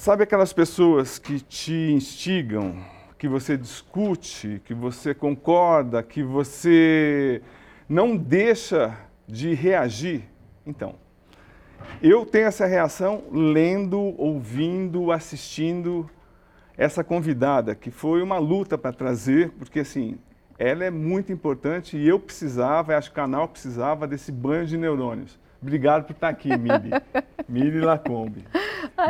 Sabe aquelas pessoas que te instigam, que você discute, que você concorda, que você não deixa de reagir? Então, eu tenho essa reação lendo, ouvindo, assistindo essa convidada, que foi uma luta para trazer, porque assim, ela é muito importante e eu precisava, acho que o canal precisava desse banho de neurônios. Obrigado por estar aqui, Mili. Mili Lacombe.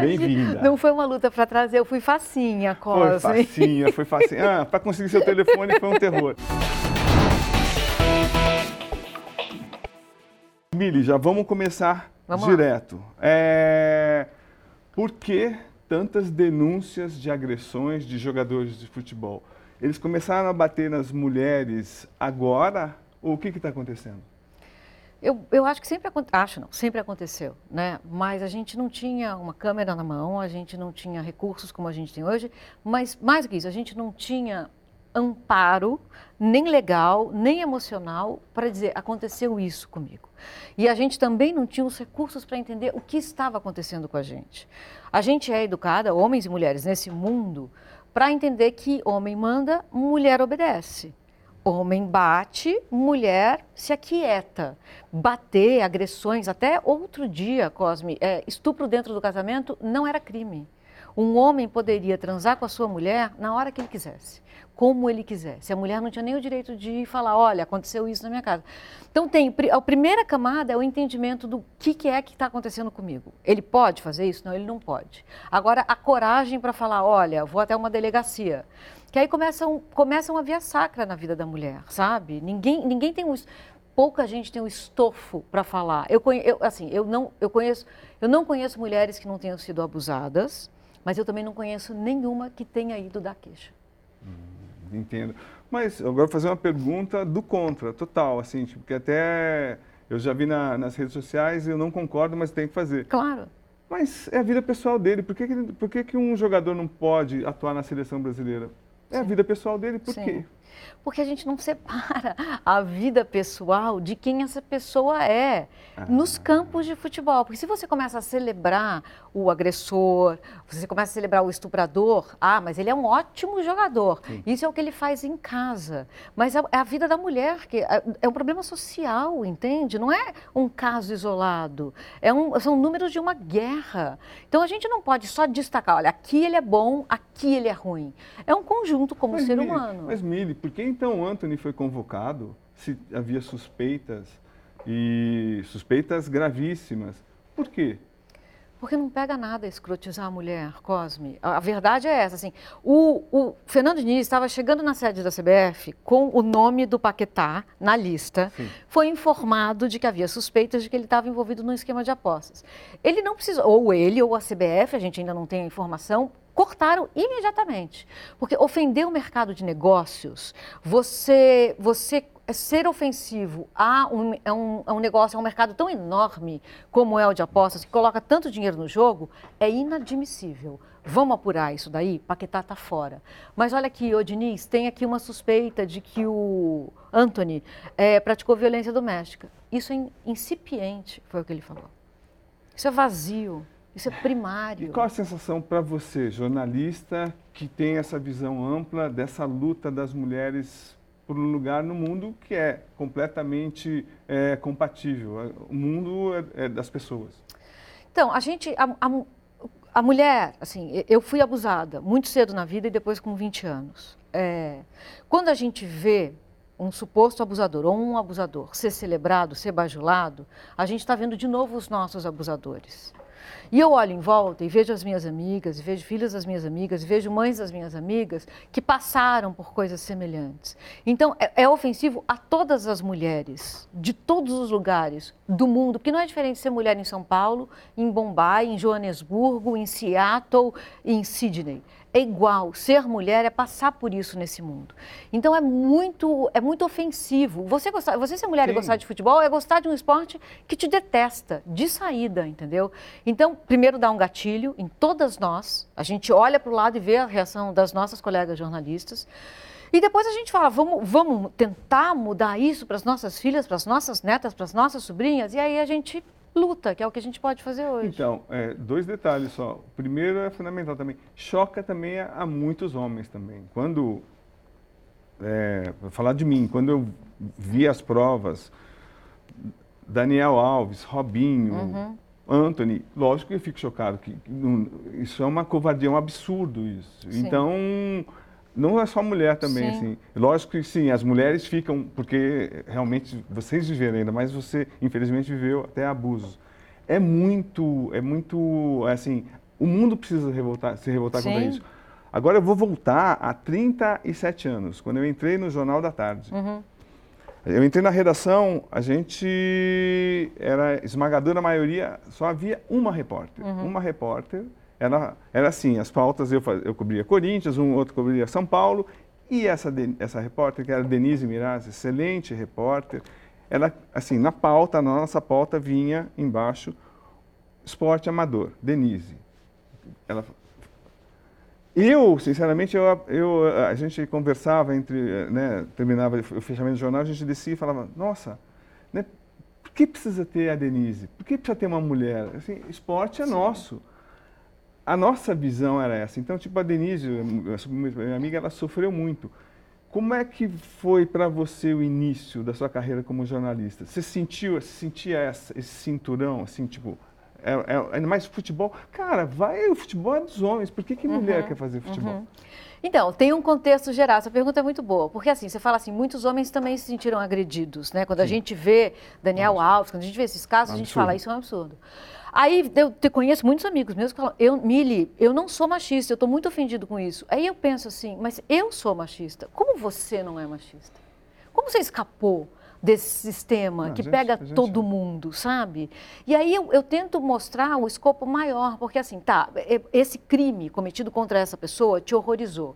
Bem-vinda. Não foi uma luta para trazer, eu fui facinha, Cosme. Foi facinha, foi facinha. Ah, para conseguir seu telefone foi um terror. Mili, já vamos começar vamos direto. É... Por que tantas denúncias de agressões de jogadores de futebol? Eles começaram a bater nas mulheres agora? Ou o que está acontecendo? Eu, eu acho que sempre acho não, sempre aconteceu, né? Mas a gente não tinha uma câmera na mão, a gente não tinha recursos como a gente tem hoje, mas mais do que isso, a gente não tinha amparo, nem legal, nem emocional, para dizer aconteceu isso comigo. E a gente também não tinha os recursos para entender o que estava acontecendo com a gente. A gente é educada, homens e mulheres, nesse mundo, para entender que homem manda, mulher obedece. Homem bate, mulher se aquieta. Bater, agressões, até outro dia, Cosme, é, estupro dentro do casamento não era crime. Um homem poderia transar com a sua mulher na hora que ele quisesse, como ele quisesse. A mulher não tinha nem o direito de falar, olha, aconteceu isso na minha casa. Então tem a primeira camada é o entendimento do que, que é que está acontecendo comigo. Ele pode fazer isso? Não, ele não pode. Agora a coragem para falar, olha, vou até uma delegacia. Que aí começa, um, começa uma via sacra na vida da mulher, sabe? Ninguém, ninguém tem pouca gente tem o estofo para falar. Eu, eu, assim, eu não, eu conheço, eu não conheço mulheres que não tenham sido abusadas, mas eu também não conheço nenhuma que tenha ido dar queixa. Hum, entendo. Mas agora vou fazer uma pergunta do contra, total, assim, tipo, que até eu já vi na, nas redes sociais e eu não concordo, mas tem que fazer. Claro. Mas é a vida pessoal dele. Por que, que, por que, que um jogador não pode atuar na seleção brasileira? É Sim. a vida pessoal dele, por Sim. quê? Porque a gente não separa a vida pessoal de quem essa pessoa é ah. nos campos de futebol. Porque se você começa a celebrar o agressor, você começa a celebrar o estuprador, ah, mas ele é um ótimo jogador. Sim. Isso é o que ele faz em casa. Mas é a vida da mulher, que é, é um problema social, entende? Não é um caso isolado. É um, são números de uma guerra. Então a gente não pode só destacar, olha, aqui ele é bom, aqui ele é ruim. É um conjunto como mas, ser humano. Mas, Mili, por que então Anthony foi convocado se havia suspeitas e suspeitas gravíssimas? Por quê? Porque não pega nada escrotizar a mulher, Cosme. A verdade é essa, assim, o, o, Fernando Diniz estava chegando na sede da CBF com o nome do Paquetá na lista, Sim. foi informado de que havia suspeitas de que ele estava envolvido num esquema de apostas. Ele não precisou, ou ele ou a CBF, a gente ainda não tem a informação, cortaram imediatamente. Porque ofender o mercado de negócios, você, você ser ofensivo a um, a, um, a um negócio, a um mercado tão enorme como é o de apostas, que coloca tanto dinheiro no jogo, é inadmissível. Vamos apurar isso daí? Paquetá está fora. Mas olha aqui, ô Diniz, tem aqui uma suspeita de que o Anthony é, praticou violência doméstica. Isso é incipiente, foi o que ele falou. Isso é vazio. Isso é primário. E qual a sensação para você, jornalista, que tem essa visão ampla dessa luta das mulheres por um lugar no mundo que é completamente é, compatível? O mundo é, é das pessoas. Então, a gente, a, a, a, mulher, assim, eu fui abusada muito cedo na vida e depois com 20 anos. É, quando a gente vê um suposto abusador ou um abusador ser celebrado, ser bajulado, a gente está vendo de novo os nossos abusadores. E eu olho em volta e vejo as minhas amigas, e vejo filhas das minhas amigas, e vejo mães das minhas amigas que passaram por coisas semelhantes. Então, é, é ofensivo a todas as mulheres, de todos os lugares do mundo, porque não é diferente ser mulher em São Paulo, em Bombay, em Joanesburgo, em Seattle, em Sydney é igual. Ser mulher é passar por isso nesse mundo. Então é muito, é muito ofensivo. Você, gostar, você ser mulher Sim. e gostar de futebol é gostar de um esporte que te detesta, de saída, entendeu? Então, primeiro dá um gatilho em todas nós. A gente olha para o lado e vê a reação das nossas colegas jornalistas. E depois a gente fala, vamos, vamos tentar mudar isso para as nossas filhas, para as nossas netas, para as nossas sobrinhas. E aí a gente luta, que é o que a gente pode fazer hoje. Então, é, dois detalhes só. O primeiro é fundamental também. Choca também a, a muitos homens também. Quando, é, vou falar de mim, quando eu vi as provas, Daniel Alves, Robinho, uhum. Anthony, lógico que eu fico chocado, que, isso é uma covardia, é um absurdo isso. Sim. Então, não é só mulher também, sim. assim. Lógico que sim, as mulheres ficam, porque realmente vocês viveram ainda, mas você, infelizmente, viveu até abusos. É muito, é muito, assim, o mundo precisa revoltar, se revoltar sim. contra isso. Agora eu vou voltar a 37 anos, quando eu entrei no Jornal da Tarde. Uhum. Eu entrei na redação, a gente era esmagadora maioria, só havia uma repórter. Uhum. Uma repórter era, era assim, as pautas eu, fazia, eu cobria Corinthians, um outro cobria São Paulo, e essa, essa repórter, que era Denise Miraz, excelente repórter, ela, assim, na pauta, na nossa pauta, vinha embaixo esporte amador, Denise. Ela, eu, sinceramente, eu, eu, a gente conversava entre, né, terminava o fechamento do jornal, a gente descia e falava, nossa, né, por que precisa ter a Denise? Por que precisa ter uma mulher? Assim, esporte é Sim. nosso a nossa visão era essa. Então, tipo, a Denise, minha amiga, ela sofreu muito. Como é que foi para você o início da sua carreira como jornalista? Você sentiu, sentia essa, esse cinturão, assim, tipo, é, é, é, mais futebol? Cara, vai, o futebol é dos homens, por que, que mulher uhum, quer fazer futebol? Uhum. Então, tem um contexto geral, essa pergunta é muito boa, porque assim, você fala assim, muitos homens também se sentiram agredidos, né? Quando Sim. a gente vê Daniel Alves, quando a gente vê esses casos, a gente fala, isso é um absurdo. Aí eu te conheço muitos amigos meus que falam, eu, Mili, eu não sou machista, eu estou muito ofendido com isso. Aí eu penso assim, mas eu sou machista. Como você não é machista? Como você escapou desse sistema não, que gente, pega gente... todo mundo, sabe? E aí eu, eu, tento mostrar o escopo maior, porque assim, tá, esse crime cometido contra essa pessoa te horrorizou.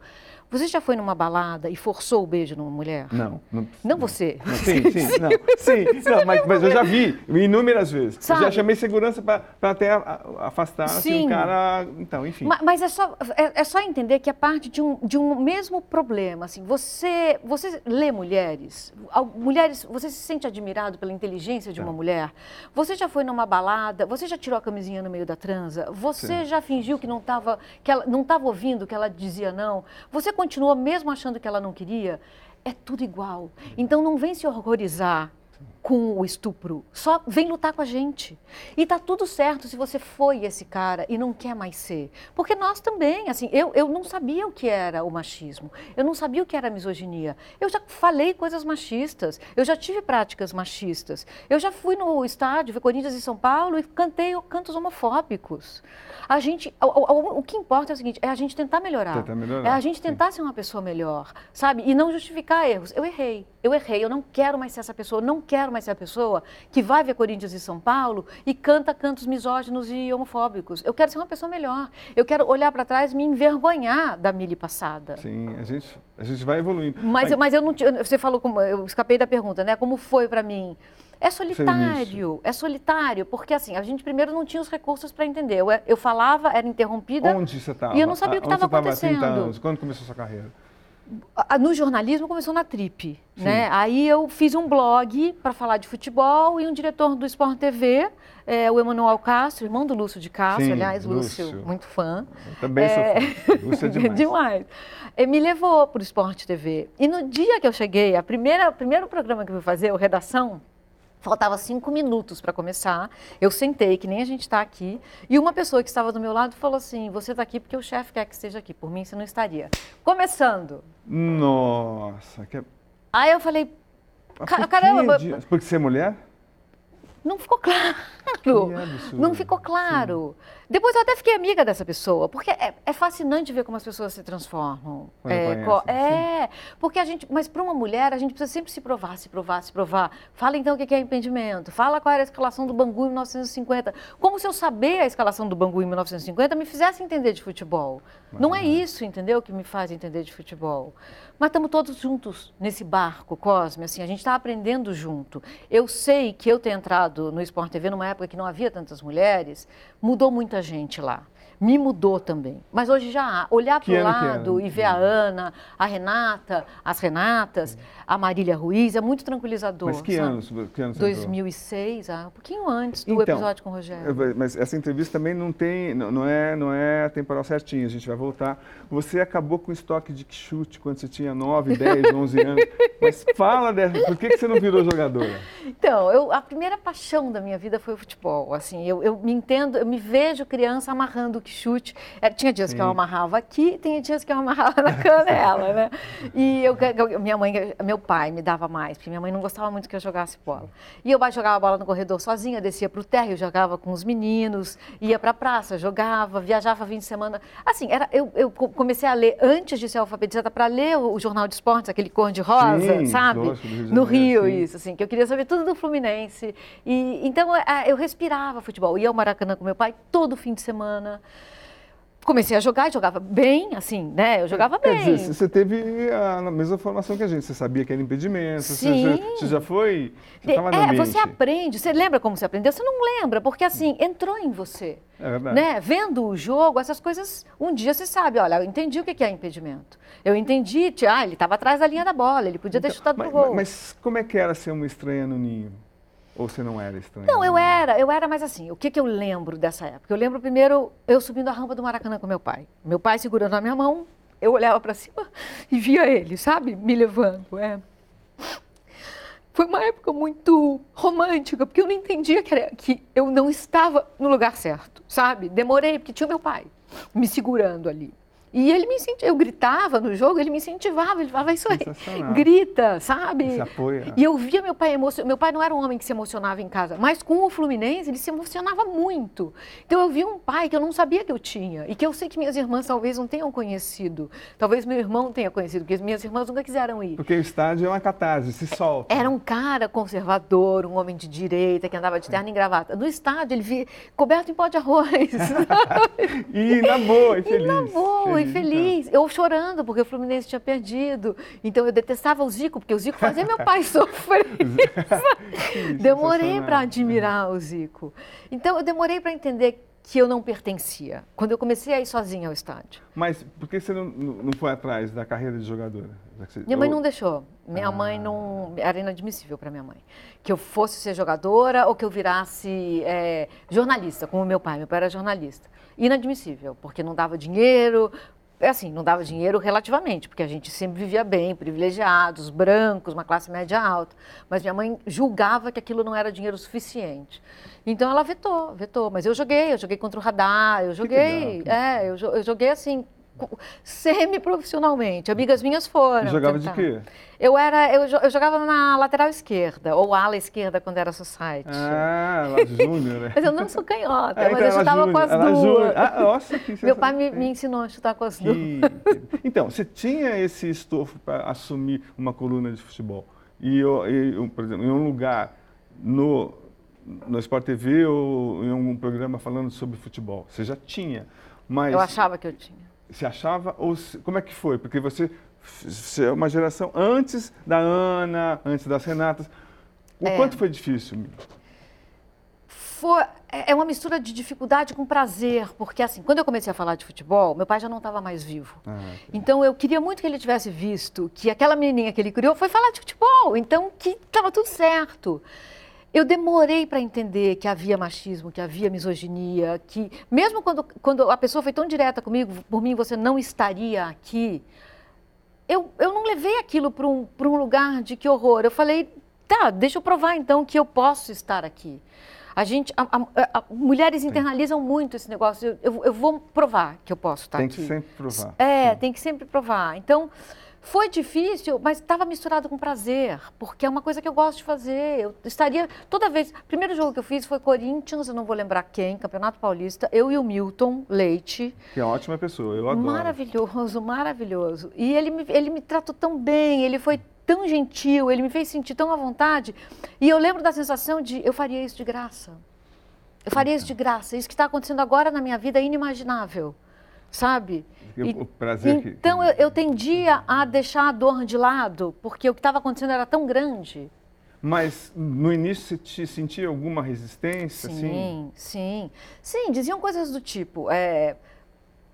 Você já foi numa balada e forçou o beijo numa mulher? Não. Não, não, não você? Sim, sim, não. Sim, não, mas, mas, eu já vi inúmeras vezes. Sabe? Eu já chamei segurança para até afastar sim. Assim, o cara. Então, enfim. Mas, mas, é, só, é, é, só entender que é parte de um, de um mesmo problema. Assim, você, você lê mulheres, mulheres, você se sente admirado pela inteligência de uma é. mulher? Você já foi numa balada? Você já tirou a camisinha no meio da transa? Você sim. já fingiu que não estava que ela não estava ouvindo que ela dizia não? Você continua mesmo achando que ela não queria, é tudo igual. Então não vem se horrorizar com o estupro. Só vem lutar com a gente. E tá tudo certo se você foi esse cara e não quer mais ser. Porque nós também, assim, eu, eu não sabia o que era o machismo. Eu não sabia o que era a misoginia. Eu já falei coisas machistas. Eu já tive práticas machistas. Eu já fui no estádio ver Corinthians e São Paulo e cantei cantos homofóbicos. A gente, o, o, o, que importa é o seguinte, é a gente tentar melhorar. Tentar melhorar. É a gente tentar sim. ser uma pessoa melhor, sabe? E não justificar erros. Eu errei. Eu errei. Eu não quero mais ser essa pessoa. Eu não quero mais ser a pessoa que vai ver Corinthians e São Paulo e canta cantos misóginos e homofóbicos. Eu quero ser uma pessoa melhor. Eu quero olhar para trás e me envergonhar da Mili passada. Sim, a gente, a gente vai evoluindo. Mas, mas, mas eu não. Você falou, como, eu escapei da pergunta, né? Como foi para mim? É solitário, é solitário, porque assim, a gente primeiro não tinha os recursos para entender. Eu, eu falava, era interrompida. Onde você estava? E eu não sabia o que estava acontecendo. 30 anos? Quando começou a sua carreira? No jornalismo começou na Trip, né? Aí eu fiz um blog para falar de futebol e um diretor do Sport TV, é, o Emanuel Castro, irmão do Lúcio de Castro, Sim, aliás, Lúcio, Lúcio, muito fã. Eu também é... sou fã. Lúcio é demais. demais. Ele me levou para o Sport TV. E no dia que eu cheguei, a primeira, o primeiro programa que eu fui fazer, o Redação, Faltava cinco minutos para começar. Eu sentei, que nem a gente está aqui, e uma pessoa que estava do meu lado falou assim: Você está aqui porque o chefe quer que esteja aqui. Por mim, você não estaria. Começando. Nossa. Que... Aí eu falei: Caramba. Porque você é mulher? Não ficou claro. Não ficou claro. Sim. Depois eu até fiquei amiga dessa pessoa, porque é, é fascinante ver como as pessoas se transformam. É, conhece, é porque a gente, mas para uma mulher a gente precisa sempre se provar, se provar, se provar. Fala então o que é impedimento. Fala qual era a escalação do Bangu em 1950. Como se eu saber a escalação do Bangu em 1950 me fizesse entender de futebol. Mas não é isso, entendeu, que me faz entender de futebol. Mas estamos todos juntos nesse barco, Cosme, assim, a gente está aprendendo junto. Eu sei que eu ter entrado no Sport TV numa época que não havia tantas mulheres, mudou muita gente lá. Me mudou também. Mas hoje já olhar para o lado e ver a Ana, a Renata, as Renatas, a Marília Ruiz, é muito tranquilizador. Mas que sabe? anos? Que anos 2006, ah, um pouquinho antes do então, episódio com o Rogério. Mas essa entrevista também não tem, não é, não é temporal certinho, a gente vai voltar. Você acabou com o estoque de chute quando você tinha 9, 10, 11 anos. Mas fala, dessa, por que, que você não virou jogadora? Então, eu, a primeira paixão da minha vida foi o futebol. Assim, eu, eu me entendo, eu me vejo criança amarrando o chute. É, tinha dias Sim. que eu amarrava aqui, tinha dias que eu amarrava na canela, né? E eu, minha mãe, meu pai me dava mais, porque minha mãe não gostava muito que eu jogasse bola. E eu jogava bola no corredor sozinha, descia para o térreo, jogava com os meninos, ia para a praça, jogava, viajava fim de semana. Assim, era, eu, eu comecei a ler antes de ser alfabetizada para ler o, o, jornal de esportes, aquele cor de rosa, Sim, sabe? no Rio, isso, assim, que eu queria saber tudo do Fluminense. E então eu respirava futebol, ia ao Maracanã com meu pai todo fim de semana comecei a jogar, jogava bem, assim, né? Eu jogava Quer bem. Dizer, você teve a mesma formação que a gente, você sabia que era impedimento, Sim. Você, você já foi, você É, você aprende, você lembra como você aprendeu? Você não lembra, porque assim, entrou em você. É verdade. Né? Vendo o jogo, essas coisas, um dia você sabe, olha, eu entendi o que é impedimento. Eu entendi, ah, ele estava atrás da linha da bola, ele podia ter então, chutado mas, pro gol. Mas como é que era ser uma estranha no ninho? Ou você não era estranho? Não, eu era, eu era, mas assim, o que, que eu lembro dessa época? Eu lembro primeiro eu subindo a rampa do Maracanã com meu pai. Meu pai segurando a minha mão, eu olhava para cima e via ele, sabe? Me levando. É. Foi uma época muito romântica, porque eu não entendia que, era, que eu não estava no lugar certo, sabe? Demorei, porque tinha meu pai me segurando ali. E ele me incentivava, eu gritava no jogo, ele me incentivava, ele falava isso aí, grita, sabe? Se apoia. E eu via meu pai emocionado, meu pai não era um homem que se emocionava em casa, mas com o Fluminense ele se emocionava muito. Então eu vi um pai que eu não sabia que eu tinha e que eu sei que minhas irmãs talvez não tenham conhecido, talvez meu irmão tenha conhecido, porque minhas irmãs nunca quiseram ir. Porque o estádio é uma catarse, se solta. Era um cara conservador, um homem de direita, que andava de terno e gravata. No estádio ele via coberto em pó de arroz. e na boa, e feliz. E na boa, feliz. Feliz. Eu chorando, porque o Fluminense tinha perdido. Então eu detestava o Zico, porque o Zico fazia meu pai sofrer. demorei para admirar o Zico. Então eu demorei para entender que eu não pertencia, quando eu comecei a ir sozinha ao estádio. Mas por que você não, não foi atrás da carreira de jogadora? Minha mãe não deixou. Minha ah. mãe não. Era inadmissível para minha mãe. Que eu fosse ser jogadora ou que eu virasse é, jornalista, como meu pai. Meu pai era jornalista. Inadmissível, porque não dava dinheiro, é assim, não dava dinheiro relativamente, porque a gente sempre vivia bem, privilegiados, brancos, uma classe média alta. Mas minha mãe julgava que aquilo não era dinheiro suficiente. Então ela vetou, vetou. Mas eu joguei, eu joguei contra o radar, eu joguei. É, eu, eu joguei assim, semi-profissionalmente. Amigas minhas foram. Você jogava tentar. de quê? Eu era, eu, eu, jogava na lateral esquerda, ou ala esquerda quando era society. Ah, lá júnior, né? mas eu não sou canhota, é, mas então, eu chutava com as duas. Ah, nossa, que Meu pai me, me, ensinou a chutar com as que... duas. Então, você tinha esse estofo para assumir uma coluna de futebol. E, eu, eu, por exemplo, em um lugar no, no Sport TV ou em algum programa falando sobre futebol. Você já tinha, mas... Eu achava que eu tinha. Você achava? Ou como é que foi? Porque você, você é uma geração antes da Ana, antes das Renatas. O é. quanto foi difícil? Foi, é, é uma mistura de dificuldade com prazer, porque assim, quando eu comecei a falar de futebol, meu pai já não estava mais vivo. Ah. Então eu queria muito que ele tivesse visto que aquela menininha que ele criou foi falar de futebol, então que estava tudo certo. Eu demorei para entender que havia machismo, que havia misoginia, que mesmo quando, quando a pessoa foi tão direta comigo, por mim você não estaria aqui, eu, eu não levei aquilo para um, um lugar de que horror. Eu falei, tá, deixa eu provar então que eu posso estar aqui. A gente, a, a, a, mulheres internalizam Sim. muito esse negócio. Eu, eu, vou provar que eu posso estar tem aqui. Tem que sempre provar. É, Sim. tem que sempre provar. Então, foi difícil, mas estava misturado com prazer, porque é uma coisa que eu gosto de fazer. Eu estaria toda vez. O primeiro jogo que eu fiz foi Corinthians, eu não vou lembrar quem, Campeonato Paulista. Eu e o Milton Leite. Que é uma ótima pessoa, eu adoro. Maravilhoso, maravilhoso. E ele me, ele me tratou tão bem, ele foi tão gentil, ele me fez sentir tão à vontade. E eu lembro da sensação de eu faria isso de graça. Eu faria isso de graça. Isso que está acontecendo agora na minha vida é inimaginável sabe? o prazer então que... eu, eu tendia a deixar a dor de lado, porque o que estava acontecendo era tão grande. Mas no início você te sentia alguma resistência? Sim, assim? sim. Sim, diziam coisas do tipo, é,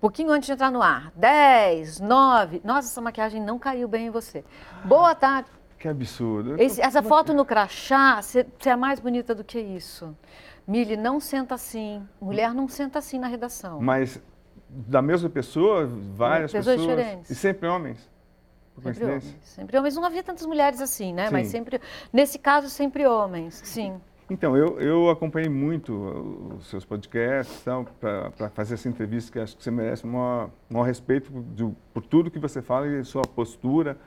pouquinho antes de entrar no ar, 10, 9, nossa, essa maquiagem não caiu bem em você. Boa tarde. Que absurdo. Esse, essa foto no crachá, você é mais bonita do que isso. Mili, não senta assim. Mulher não senta assim na redação. Mas da mesma pessoa, várias pessoas. pessoas diferentes. E sempre homens? Por Sempre coincidência? homens. Sempre homens. Não havia tantas mulheres assim, né? Sim. Mas sempre. Nesse caso, sempre homens. Sim. Então, eu, eu acompanhei muito os seus podcasts para fazer essa entrevista, que acho que você merece um maior, maior respeito de- por tudo que você fala e sua postura.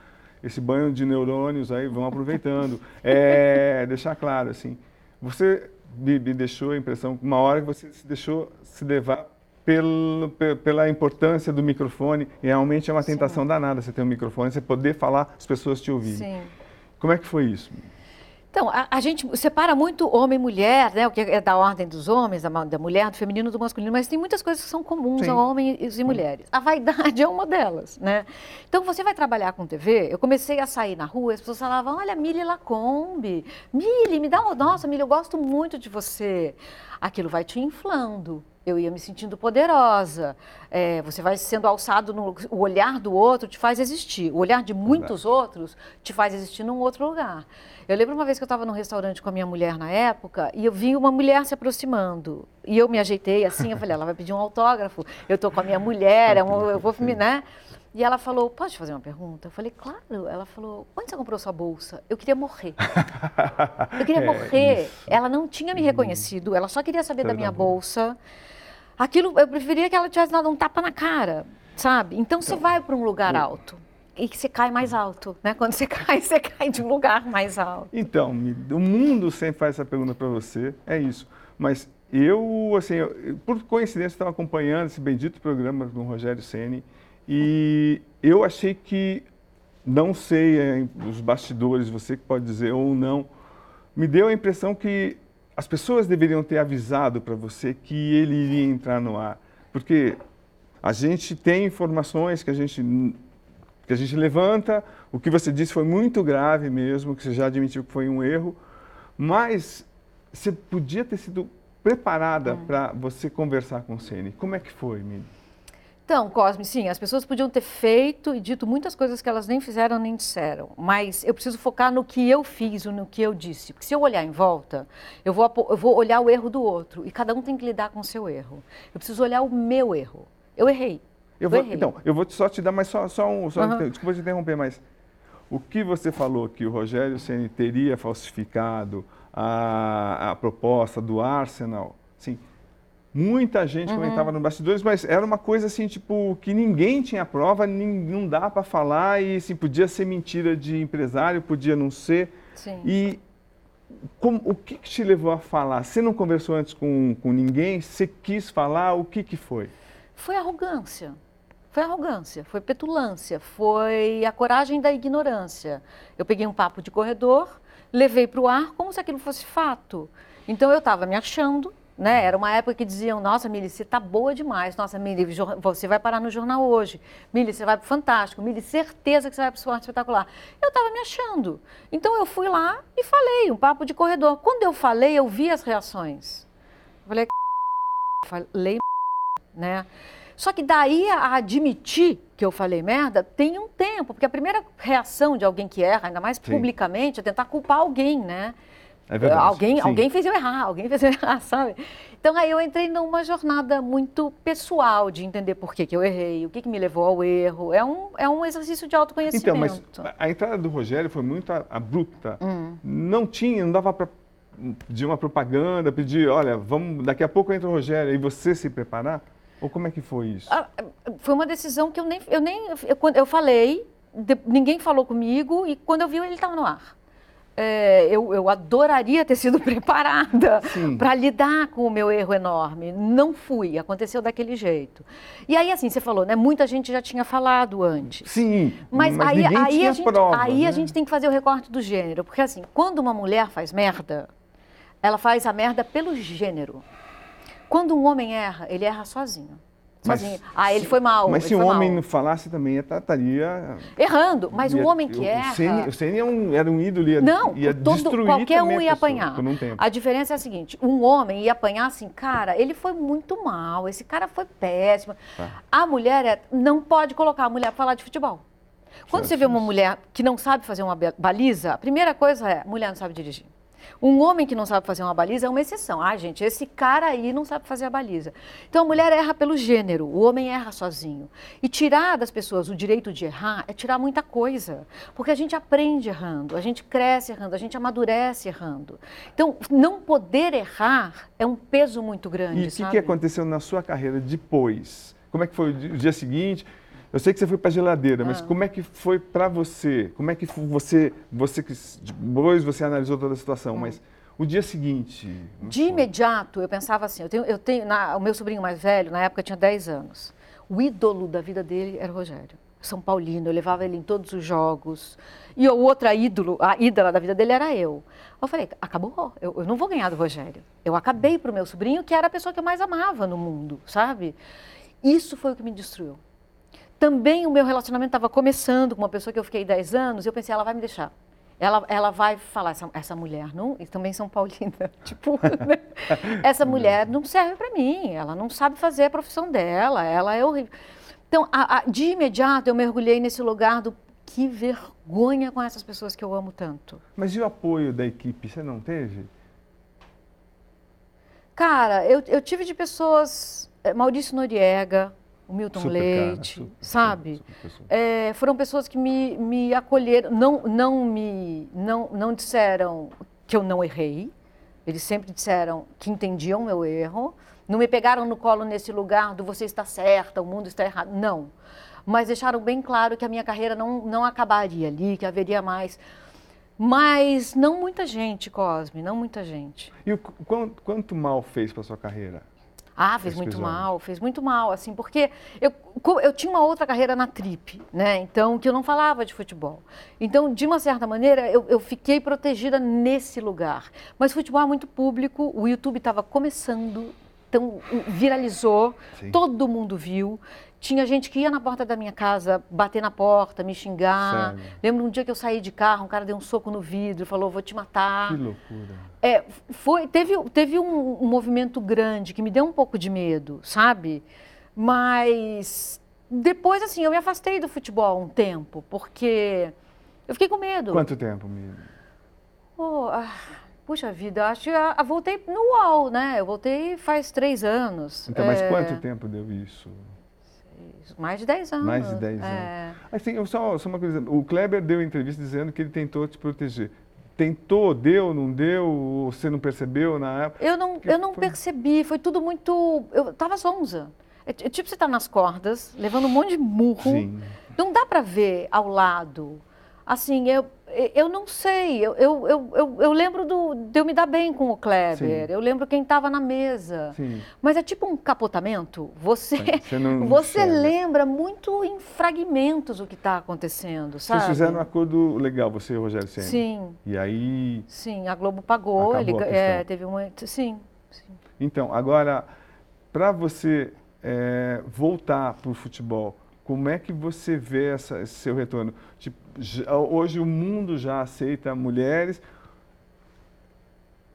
Esse banho de neurônios aí, vão aproveitando. É, deixar claro, assim, você me, me deixou a impressão, uma hora que você se deixou se levar pelo, pe- pela importância do microfone, e realmente é uma tentação danada você ter um microfone, você poder falar, as pessoas te ouvirem. Sim. Como é que foi isso? Então, a, a gente separa muito homem e mulher, né? O que é da ordem dos homens, da mulher, do feminino, do masculino, mas tem muitas coisas que são comuns Sim. a homens e mulheres. A vaidade é uma delas, né? Então, você vai trabalhar com TV, eu comecei a sair na rua, as pessoas falavam, olha, Mili Lacombe, Mili, me dá uma... Nossa, Mili, eu gosto muito de você. Aquilo vai te inflando. Eu ia me sentindo poderosa. É, você vai sendo alçado no... O olhar do outro te faz existir. O olhar de muitos outros te faz existir num outro lugar. Eu lembro uma vez que eu estava num restaurante com a minha mulher na época e eu vi uma mulher se aproximando. E eu me ajeitei assim, eu falei, ela vai pedir um autógrafo. Eu estou com a minha mulher, é eu vou, me- né? E ela falou, pode te fazer uma pergunta? Eu falei, claro. Ela falou, onde você comprou sua bolsa? Eu queria morrer. Eu queria É, morrer. isso. Ela não tinha me reconhecido, ela só queria saber da minha bolsa. Aquilo, eu preferia que ela tivesse dado um tapa na cara, sabe? Então você vai para um lugar alto e que você cai mais alto, né? Quando você cai, você cai de um lugar mais alto. Então, o mundo sempre faz essa pergunta para você, é isso. Mas eu, assim, eu- por coincidência, estava acompanhando esse bendito programa do Rogério Ceni e eu achei que, não sei, é, os bastidores, você que pode dizer ou não, me deu a impressão que as pessoas deveriam ter avisado para você que ele iria entrar no ar, porque a gente tem informações que a gente que a gente levanta. O que você disse foi muito grave mesmo, que você já admitiu que foi um erro, mas você podia ter sido preparada para você conversar com o Ceni. Como é que foi, Mili? Então, Cosme, sim, as pessoas podiam ter feito e dito muitas coisas que elas nem fizeram nem disseram, mas eu preciso focar no que eu fiz, no que eu disse. Porque se eu olhar em volta, eu vou, eu vou olhar o erro do outro e cada um tem que lidar com o seu erro. Eu preciso olhar o meu erro. Eu errei. Eu vou, errei. então, eu vou só te dar mais só, só um, só, Aham. desculpa te interromper, mas o que você falou que o Rogério Ceni teria falsificado a, a proposta do Arsenal, sim, muita gente Uhum. comentava no bastidores, mas era uma coisa assim, tipo, que ninguém tinha prova, nin- não dá para falar e assim, podia ser mentira de empresário, podia não ser. Sim. E como- o que, que te levou a falar? Você não conversou antes com, com ninguém? Você quis falar? O que, que foi? Foi arrogância. Foi arrogância, foi petulância, foi a coragem da ignorância. Eu peguei um papo de corredor, levei para o ar como se aquilo fosse fato. Então eu estava me achando, né? Era uma época que diziam: Nossa, Mili, você está boa demais. Nossa, Mili, você vai parar no jornal hoje. Mili, você vai para o Fantástico. Mili, certeza que você vai para o Esporte Espetacular. Eu estava me achando. Então eu fui lá e falei, um papo de corredor. Quando eu falei, eu vi as reações. Eu falei, falei né? Só que daí a admitir que eu falei merda tem um tempo, porque a primeira reação de alguém que erra, ainda mais Sim. publicamente, é tentar culpar alguém, né? É verdade. Alguém, sim. alguém fez eu errar, alguém fez eu errar, sabe? Então aí eu entrei numa jornada muito pessoal de entender por que, que eu errei, o que, que me levou ao erro. É um, é um exercício de autoconhecimento. Então, mas a- entrada do Rogério foi muito abrupta. Hum. Não tinha, não dava para pedir uma propaganda, pedir, olha, vamos, daqui a pouco entra o Rogério e você se preparar? Ou como é que foi isso? Ah, Foi uma decisão que eu nem. Eu, nem, eu, eu falei, de- ninguém falou comigo e quando eu vi ele estava no ar. É, eu, eu adoraria ter sido preparada para lidar com o meu erro enorme. Não fui, aconteceu daquele jeito. E aí, assim, você falou, né? Muita gente já tinha falado antes. Sim, Mas, aí, ninguém aí, tinha a gente, prova, aí né? a gente tem que fazer o recorte do gênero. Porque, assim, quando uma mulher faz merda, ela faz a merda pelo gênero. Quando um homem erra, ele erra sozinho. Sozinho. Ah, ele foi mal. Mas se o homem mal. não falasse também, estaria. Errando, mas o ia- homem que o erra. Ceni- O Ceni é um- era um ídolo, ia, Não, ia todo- destruir qualquer um a ia pessoa apanhar. um. A diferença é a seguinte: um homem ia apanhar assim, cara, ele foi muito mal, esse cara foi péssimo. Tá. A mulher é- não pode colocar a mulher para falar de futebol. Quando você vê uma mulher que não sabe fazer uma ba- baliza, a primeira coisa é: mulher não sabe dirigir. Um homem que não sabe fazer uma baliza é uma exceção. Ah, gente, esse cara aí não sabe fazer a baliza. Então a mulher erra pelo gênero, o homem erra sozinho. E tirar das pessoas o direito de errar é tirar muita coisa. Porque a gente aprende errando, a gente cresce errando, a gente amadurece errando. Então, não poder errar é um peso muito grande. E o que, que aconteceu na sua carreira depois? Como é que foi o dia seguinte? Eu sei que você foi para a geladeira, mas Ah. como é que foi para você? Como é que você, você depois você analisou toda a situação, mas o dia seguinte? De foi? imediato, eu pensava assim, eu tenho, eu tenho na- o meu sobrinho mais velho, na época tinha 10 anos. O ídolo da vida dele era o Rogério. São Paulino, eu levava ele em todos os jogos. E o outro ídolo, a ídola da vida dele era eu. Eu falei, acabou, eu, eu não vou ganhar do Rogério. Eu acabei para o meu sobrinho, que era a pessoa que eu mais amava no mundo, sabe? Isso foi o que me destruiu. Também o meu relacionamento estava começando com uma pessoa que eu fiquei 10 anos, e eu pensei, ela vai me deixar. Ela, ela vai falar, essa, essa mulher não, e também São Paulina, tipo, né? essa mulher não serve para mim, ela não sabe fazer a profissão dela, ela é horrível. Então, a- a- de imediato, eu mergulhei nesse lugar do que vergonha com essas pessoas que eu amo tanto. Mas e o apoio da equipe? Você não teve? Cara, eu, eu tive de pessoas, eh, Maurício Noriega, o Milton Super cara, Leite, super, sabe? super. É, foram pessoas que me, me acolheram, não, não me não, não disseram que eu não errei, eles sempre disseram que entendiam meu erro, não me pegaram no colo nesse lugar do você está certa, o mundo está errado, não. Mas deixaram bem claro que a minha carreira não, não acabaria ali, que haveria mais. Mas não muita gente, Cosme, não muita gente. E o, qu- quanto, quanto mal fez para sua carreira? Ah, fez muito mal, fez muito mal, assim, porque eu, eu tinha uma outra carreira na Trip, né? Então, que eu não falava de futebol. Então, de uma certa maneira, eu, eu fiquei protegida nesse lugar. Mas futebol é muito público, o YouTube estava começando, então viralizou, Sim. todo mundo viu. Tinha gente que ia na porta da minha casa bater na porta, me xingar. Sério? Lembro um dia que eu saí de carro, um cara deu um soco no vidro, falou: vou te matar. Que loucura. É, foi, teve, teve um, um movimento grande que me deu um pouco de medo, sabe? Mas depois, assim, eu me afastei do futebol um tempo, porque eu fiquei com medo. Quanto tempo, Miriam? Oh, ah, puxa vida, acho que ah, voltei no UOL, né? Eu voltei faz três anos. Então, mas É, quanto tempo deu isso? Mais de dez anos. Mais de 10 anos. É. Assim, eu só, só uma coisa. O Kleber deu entrevista dizendo que ele tentou te proteger. Tentou, deu, não deu, você não percebeu na época? Eu não, Que eu não foi? percebi, foi tudo muito. Eu tava zonza. É, t- tipo você tá nas cordas, levando um monte de murro. Sim. Não dá para ver ao lado. Assim, eu, eu não sei. Eu, eu, eu, eu, lembro do, de eu me dar bem com o Kleber. Sim. Eu lembro quem estava na mesa. Sim. Mas é tipo um capotamento. Você, Você não você lembra muito em fragmentos o que está acontecendo, sabe? Vocês fizeram um acordo legal, você e o Rogério Senna. Sim, E aí. sim. A Globo pagou. Ele, é, teve uma. Sim, sim. Então, agora, para você é, voltar para o futebol, como é que você vê essa- esse seu retorno? Tipo, já- hoje o mundo já aceita mulheres.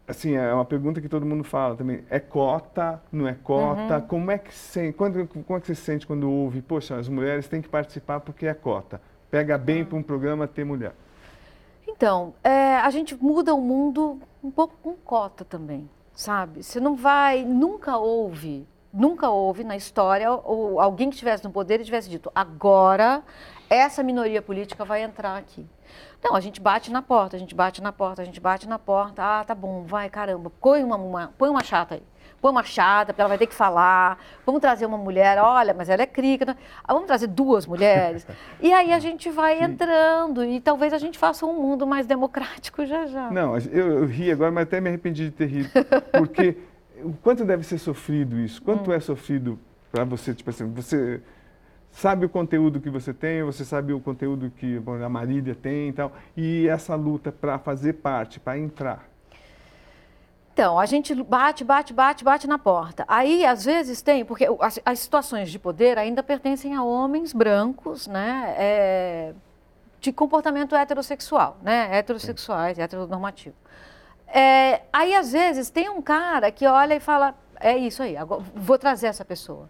Assim, é uma pergunta que todo mundo fala também. É cota, não é cota? Uhum. Como, é que se, quando, como é que você se sente quando ouve, poxa, as mulheres têm que participar porque é cota? Pega bem para um programa ter mulher. Então, é, a gente muda o mundo um pouco com cota também, sabe? Você não vai, nunca houve, nunca houve na história ou alguém que estivesse no poder e tivesse dito, agora essa minoria política vai entrar aqui. Não, a gente bate na porta, a gente bate na porta, a gente bate na porta. Ah, tá bom, vai, caramba, põe uma, uma- põe uma chata aí. Põe uma chata, porque ela vai ter que falar. Vamos trazer uma mulher, olha, mas ela é crica. né? Ah, vamos trazer duas mulheres. E aí a gente vai entrando e talvez a gente faça um mundo mais democrático já já. Não, eu, eu ri agora, mas até me arrependi de ter rido. Porque o quanto deve ser sofrido isso? Quanto é sofrido para você, tipo assim, você sabe o conteúdo que você tem, você sabe o conteúdo que bom, a Marília tem e tal, e essa luta para fazer parte, para entrar. Então, a gente bate, bate, bate, bate na porta. Aí, às vezes, tem, porque as, as situações de poder ainda pertencem a homens brancos, né? É, de comportamento heterossexual, né? Heterossexuais, heteronormativo. É, aí, às vezes, tem um cara que olha e fala: é isso aí, agora, vou trazer essa pessoa.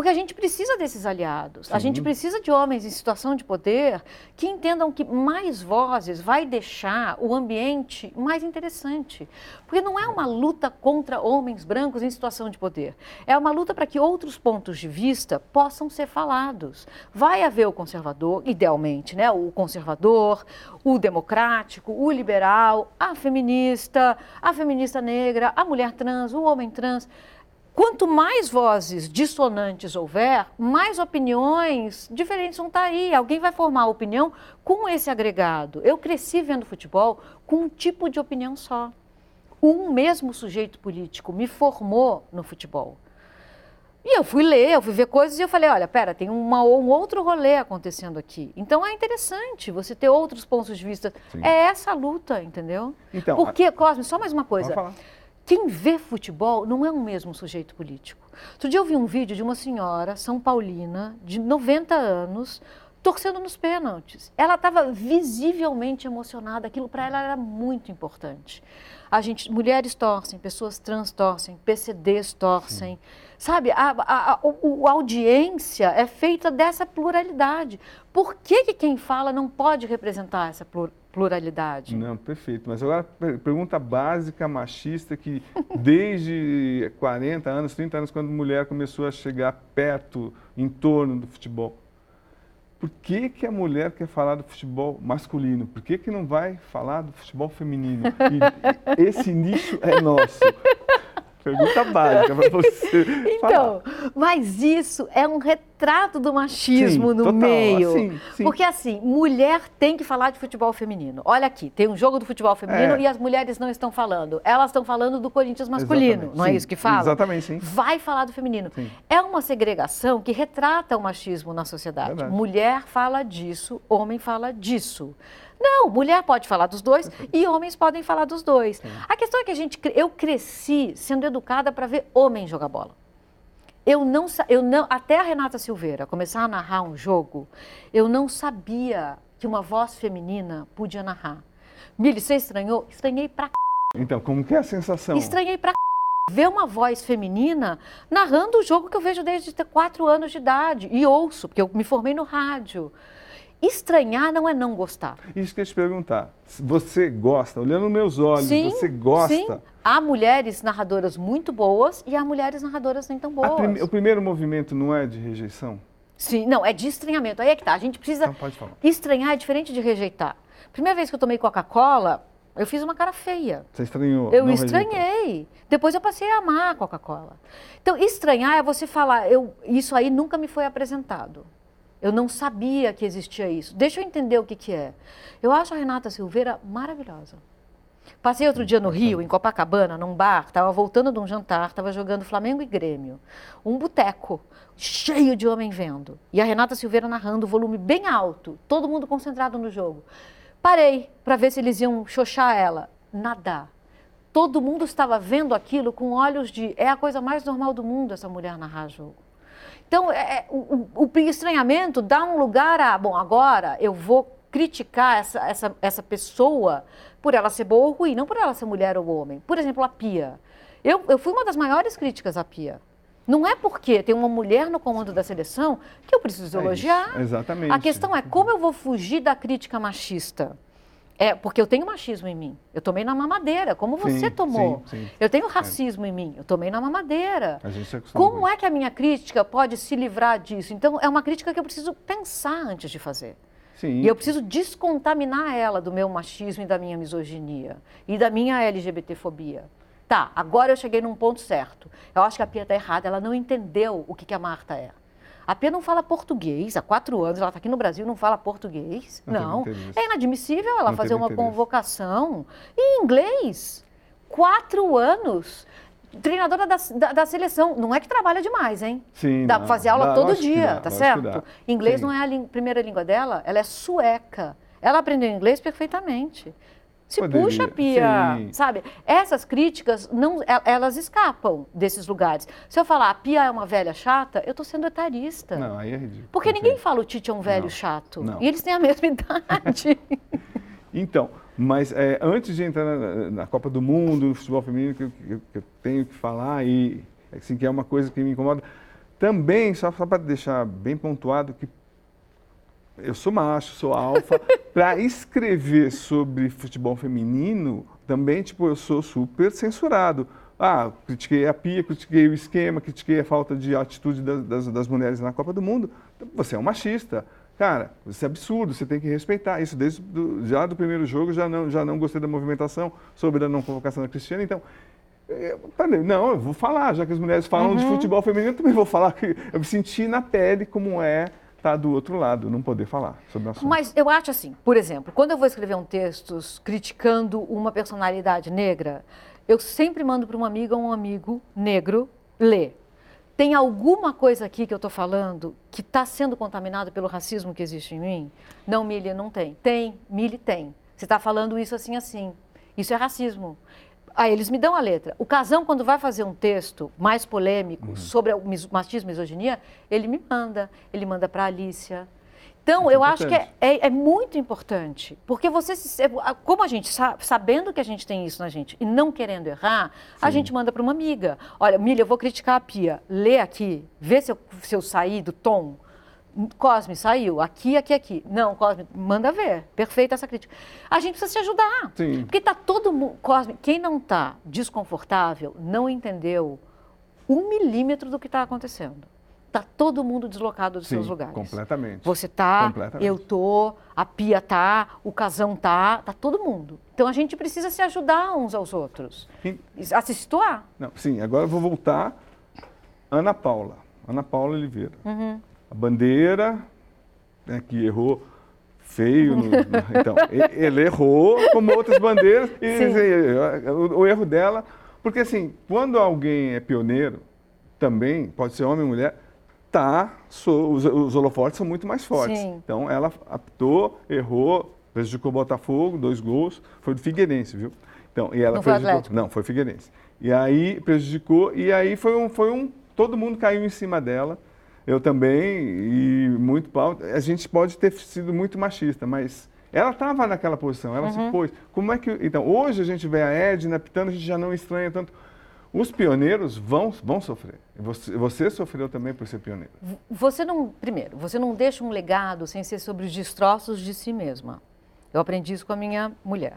Porque a gente precisa desses aliados. Sim. A gente precisa de homens em situação de poder que entendam que mais vozes vai deixar o ambiente mais interessante. Porque não é uma luta contra homens brancos em situação de poder. É uma luta para que outros pontos de vista possam ser falados. Vai haver o conservador, idealmente, né? O conservador, o democrático, o liberal, a feminista, a feminista negra, a mulher trans, o homem trans. Quanto mais vozes dissonantes houver, mais opiniões diferentes vão estar aí. Alguém vai formar opinião com esse agregado. Eu cresci vendo futebol com um tipo de opinião só. Um mesmo sujeito político me formou no futebol. E eu fui ler, eu fui ver coisas e eu falei, olha, pera, tem uma, um outro rolê acontecendo aqui. Então é interessante você ter outros pontos de vista. Sim. É essa a luta, entendeu? Então, Porque, a... Cosme, só mais uma coisa. Quem vê futebol não é um mesmo sujeito político. Outro dia eu vi um vídeo de uma senhora, São Paulina, de 90 anos, torcendo nos pênaltis. Ela estava visivelmente emocionada, aquilo para ela era muito importante. A gente, mulheres torcem, pessoas trans torcem, PCDs torcem. Sim. Sabe, a, a, a, a, audiência é feita dessa pluralidade. Por que, que quem fala não pode representar essa pluralidade? Não, perfeito. Mas agora, pergunta básica, machista, que desde 40 anos, 30 anos, quando mulher começou a chegar perto, em torno do futebol, por que, que a mulher quer falar do futebol masculino? Por que, que não vai falar do futebol feminino? E esse nicho é nosso. Pergunta básica para você. Então, falar. mas isso é um retrato do machismo sim, no total, meio. Sim, sim. Porque assim, mulher tem que falar de futebol feminino. Olha aqui, tem um jogo do futebol feminino é. e as mulheres não estão falando. Elas estão falando do Corinthians masculino, Exatamente, não é isso que fala? Exatamente, sim. Vai falar do feminino. É uma segregação que retrata o machismo na sociedade. Verdade. Mulher fala disso, homem fala disso. Não, mulher pode falar dos dois e homens podem falar dos dois. Sim. A questão é que a gente, eu cresci sendo educada para ver homem jogar bola. Eu não, eu não, até a Renata Silveira começar a narrar um jogo, eu não sabia que uma voz feminina podia narrar. Mili, você estranhou? Estranhei pra c... Então, como que é a sensação? Estranhei pra c... ver uma voz feminina narrando o jogo que eu vejo desde ter quatro anos de idade e ouço, porque eu me formei no rádio. Estranhar não é não gostar. Isso que eu ia te perguntar. Você gosta, olhando nos meus olhos, sim, você gosta? Sim. Há mulheres narradoras muito boas e há mulheres narradoras nem tão boas. O primeiro movimento não é de rejeição? Sim, não, é de estranhamento. Aí é que tá. A gente precisa. Então pode falar. Estranhar é diferente de rejeitar. Primeira vez que eu tomei Coca-Cola, eu fiz uma cara feia. Você estranhou? Eu estranhei. Rejeitou. Depois eu passei a amar a Coca-Cola. Então, estranhar é você falar, eu, isso aí nunca me foi apresentado. Eu não sabia que existia isso. Deixa eu entender o que, que é. Eu acho a Renata Silveira maravilhosa. Passei outro dia no Rio, em Copacabana, num bar, estava voltando de um jantar, estava jogando Flamengo e Grêmio. Um boteco, cheio de homem vendo. E a Renata Silveira narrando, volume bem alto, todo mundo concentrado no jogo. Parei para ver se eles iam xoxar ela. Nada. Todo mundo estava vendo aquilo com olhos de. É a coisa mais normal do mundo essa mulher narrar jogo. Então, é, é, o, o, estranhamento dá um lugar a, bom, agora eu vou criticar essa, essa, essa pessoa por ela ser boa ou ruim, não por ela ser mulher ou homem. Por exemplo, a Pia. Eu, eu fui uma das maiores críticas à Pia. Não é porque tem uma mulher no comando da seleção que eu preciso é elogiar. Isso, exatamente. A questão é como eu vou fugir da crítica machista. É, porque eu tenho machismo em mim. Eu tomei na mamadeira, como sim, você tomou. Sim, sim. Eu tenho racismo é. em mim. Eu tomei na mamadeira. como é que a minha crítica pode se livrar disso? Então, é uma crítica que eu preciso pensar antes de fazer. E eu preciso descontaminar ela do meu machismo e da minha misoginia. E da minha LGBTfobia. Tá, agora eu cheguei num ponto certo. Eu acho que a Pia está errada. Ela não entendeu o que, que a Marta é. A Pia não fala português, há quatro anos ela está aqui no Brasil não fala português. Não. não. É inadmissível ela não fazer uma interesse. convocação em inglês. Quatro anos. Treinadora da, da, da, seleção. Não é que trabalha demais, hein? Sim. Dá para fazer aula dá, todo dia, dá, tá certo? Inglês Sim. não é a primeira língua dela, ela é sueca. Ela aprendeu inglês perfeitamente. Se Poderia, puxa a pia, sim. sabe? Essas críticas, não, e- elas escapam desses lugares. Se eu falar a pia é uma velha chata, eu estou sendo etarista. Não, aí é ridículo. Porque ninguém fala o Tite é um velho Não, chato. não. E eles têm a mesma idade. Então, mas é, antes de entrar na, na Copa do Mundo, no futebol feminino, que eu, que que eu tenho que falar, e assim, que é uma coisa que me incomoda, também, só, só para deixar bem pontuado, que eu sou macho, sou alfa, para escrever sobre futebol feminino, também, tipo, eu sou super censurado. Ah, critiquei a pia, critiquei o esquema, critiquei a falta de atitude das, das, das mulheres na Copa do Mundo. Você é um machista. Cara, isso é absurdo, você tem que respeitar isso. Desde do, já do primeiro jogo, já não, já não gostei da movimentação, soube da não convocação da Cristiana. Então, eu falei, não, eu vou falar, já que as mulheres falam de futebol feminino, eu também vou falar que eu me senti na pele como é estar do outro lado, não poder falar sobre o assunto. Mas eu acho assim, por exemplo, quando eu vou escrever um texto criticando uma personalidade negra, eu sempre mando para uma amiga ou um amigo negro ler. Tem alguma coisa aqui que eu estou falando que está sendo contaminado pelo racismo que existe em mim? Não, Mili, não tem. Tem, Mili tem. Você está falando isso assim, assim. Isso é racismo. Aí eles me dão a letra. O Casão, quando vai fazer um texto mais polêmico sobre o machismo e misoginia, ele me manda. Ele manda para a Alícia. Então, Isso é eu acho que é, importante. é, é muito importante, porque você, se- como a gente sabe, sabendo que a gente tem isso na gente e não querendo errar, a gente manda para uma amiga. Olha, Milha, eu vou criticar a pia. Lê aqui, vê se eu, se eu saí do tom. Cosme, saiu. Aqui, aqui, aqui. Não, Cosme, manda ver. Perfeita essa crítica. A gente precisa se ajudar. Sim. Porque está todo mundo. Cosme, quem não está desconfortável não entendeu um milímetro do que está acontecendo. Está todo mundo deslocado dos Sim, seus lugares. completamente. Você tá, Completamente. eu tô, a pia tá, o casão tá, tá todo mundo. Então a gente precisa se ajudar uns aos outros. Sim. A se situar. Não, sim, agora eu vou voltar. Ana Paula. Ana Paula Oliveira. Uhum. A bandeira, né, que errou feio. no- então, ele errou, como outras bandeiras, e assim, o, o erro dela. Porque, assim, quando alguém é pioneiro, também, pode ser homem ou mulher, tá, so- os, os holofotes são muito mais fortes. Sim. Então, ela apitou, errou, prejudicou o Botafogo, dois gols, foi do Figueirense, viu? Então, e ela Não foi Atlético? Não, foi Figueirense. E aí prejudicou, e aí foi um, foi um, todo mundo caiu em cima dela, eu também, e muito pau. A gente pode ter sido muito machista, mas ela estava naquela posição, ela Uhum. se pôs. Como é que, então, hoje a gente vê a Edna pitando, a gente já não estranha tanto. Os pioneiros vão, vão sofrer. Você, você sofreu também por ser pioneiro. Você não, primeiro, você não deixa um legado sem ser sobre os destroços de si mesma. Eu aprendi isso com a minha mulher.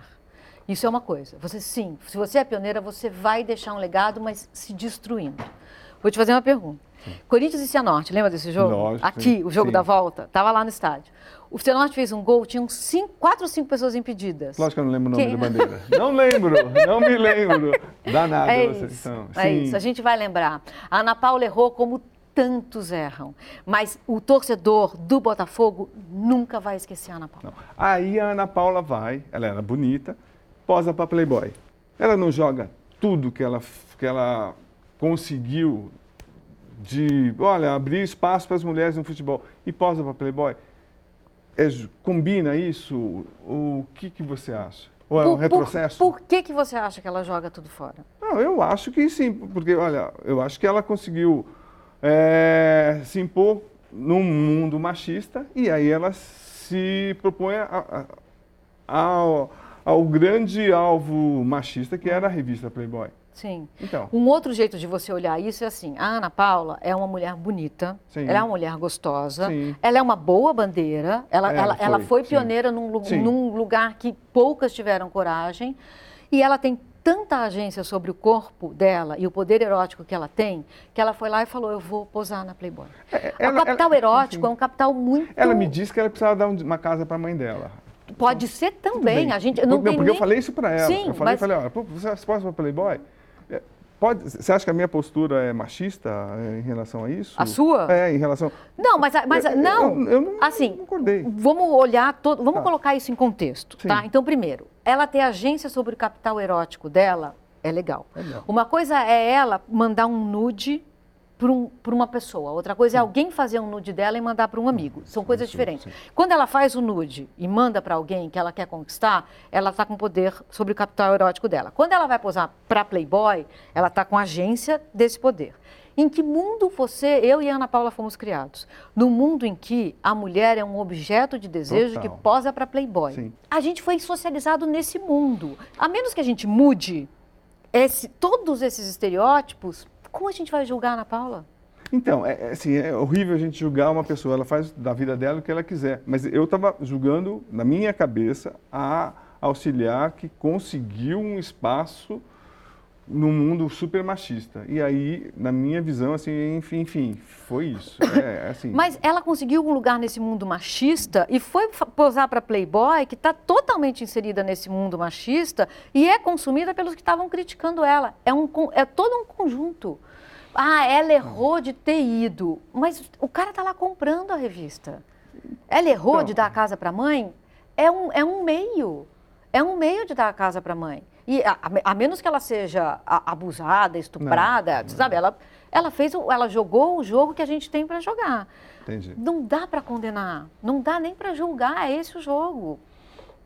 Isso é uma coisa. Você sim, se você é pioneira, você vai deixar um legado, mas se destruindo. Vou te fazer uma pergunta. Corinthians e Cianorte, lembra desse jogo? Lógico, Aqui, sim, o jogo sim. da volta, estava lá no estádio. O Cianorte fez um gol, tinham cinco, quatro ou cinco pessoas impedidas. Lógico que eu não lembro o nome Quem- da bandeira. Não lembro, não me lembro. Danado É vocês isso, são. é Sim. isso. A gente vai lembrar. A Ana Paula errou como tantos erram, mas o torcedor do Botafogo nunca vai esquecer a Ana Paula. Não. Aí a Ana Paula vai, ela era bonita, posa para Playboy. Ela não joga tudo que ela, que ela conseguiu de, olha, abrir espaço para as mulheres no futebol e posa para Playboy. É combina isso? O que, que você acha? Ou é um Por- por- retrocesso? Por, que, que você acha que ela joga tudo fora? Não, eu acho que sim, porque, olha, eu acho que ela conseguiu é, se impor num mundo machista e aí ela se propõe a- a- ao, ao grande alvo machista que era a revista Playboy. Sim. Então, Um outro jeito de você olhar isso é assim: a Ana Paula é uma mulher bonita, Sim. ela é uma mulher gostosa, Sim. ela é uma boa bandeira, ela, É, ela, ela foi, foi sim. pioneira num, num lugar que poucas tiveram coragem, e ela tem tanta agência sobre o corpo dela e o poder erótico que ela tem, que ela foi lá e falou: Eu vou posar na Playboy. É, ela- o capital ela- erótico enfim. é um capital muito. ela me disse que ela precisava dar um- uma casa para a mãe dela. Pode ser também. A gente não, tem porque nem... eu falei isso para ela. Sim, eu falei, mas- falei, olha, você é posa para Playboy? Pode, você acha que a minha postura é machista é, em relação a isso? A sua? É, em relação. Não, mas, mas Eu- não. eu- eu não assim, concordei. vamos olhar todo, vamos Tá. colocar isso em contexto, Sim. tá? Então, primeiro, ela ter agência sobre o capital erótico dela é legal. É legal. Uma coisa é ela mandar um nude para um, uma pessoa, outra coisa é alguém fazer um nude dela e mandar para um amigo. São coisas diferentes. Quando ela faz o nude e manda para alguém que ela quer conquistar, ela está com poder sobre o capital erótico dela. Quando ela vai posar para Playboy, ela está com a agência desse poder. Em que mundo você, eu e Ana Paula fomos criados? No mundo em que a mulher é um objeto de desejo Total. que posa para Playboy. Sim. A gente foi socializado nesse mundo. A menos que a gente mude esse, todos esses estereótipos, como a gente vai julgar Ana Paula? Então, é, é, assim, é horrível a gente julgar uma pessoa, ela faz da vida dela o que ela quiser. Mas eu estava julgando, na minha cabeça, a auxiliar que conseguiu um espaço num mundo super machista. E aí, na minha visão, assim, enfim, enfim foi isso. É, é assim. Mas ela conseguiu um lugar nesse mundo machista e foi posar para Playboy, que está totalmente inserida nesse mundo machista e é consumida pelos que estavam criticando ela. É, um, é todo um conjunto. Ah, ela errou de ter ido. Mas o cara está lá comprando a revista. Ela errou então, de dar a casa para a mãe? É um, é um meio. É um meio de dar a casa para a mãe. E a, a, menos que ela seja abusada, estuprada, não, sabe? Ela, ela fez, ela jogou o jogo que a gente tem para jogar. Entendi. Não dá para condenar, não dá nem para julgar, é esse o jogo.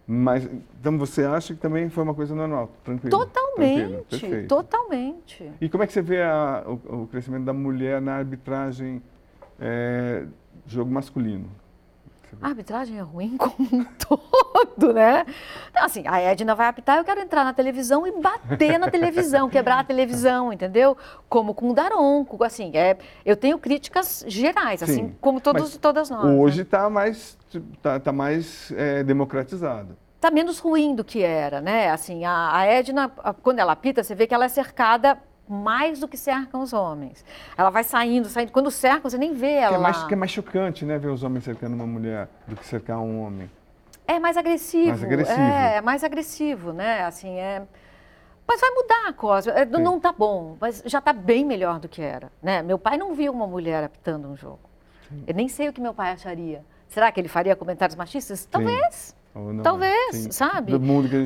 Mas então você acha que também foi uma coisa normal, tranquilo? Totalmente, tranquilo, totalmente. E como é que você vê a, o, o, crescimento da mulher na arbitragem é, jogo masculino? A arbitragem é ruim como um todo, né? Então, assim, a Edna vai apitar, eu quero entrar na televisão e bater na televisão, quebrar a televisão, entendeu? Como com o Daronco, assim, é, eu tenho críticas gerais, assim, Sim, como todos, todas nós. Hoje está né? mais, tá, tá mais é, democratizado está menos ruim do que era, né? Assim, a, a Edna, quando ela apita, você vê que ela é cercada mais do que cercam os homens. Ela vai saindo, saindo. Quando cercam, você nem vê ela. Que é mais, que é mais chocante, né, ver os homens cercando uma mulher do que cercar um homem. É mais agressivo. Mais agressivo. É, é mais agressivo, né? Assim, é. Mas vai mudar a coisa. É, não está bom, mas já está bem melhor do que era. Né? Meu pai não viu uma mulher apitando um jogo. Sim. Eu nem sei o que meu pai acharia. Será que ele faria comentários machistas? Talvez. Sim. Não, Talvez, sim. sabe?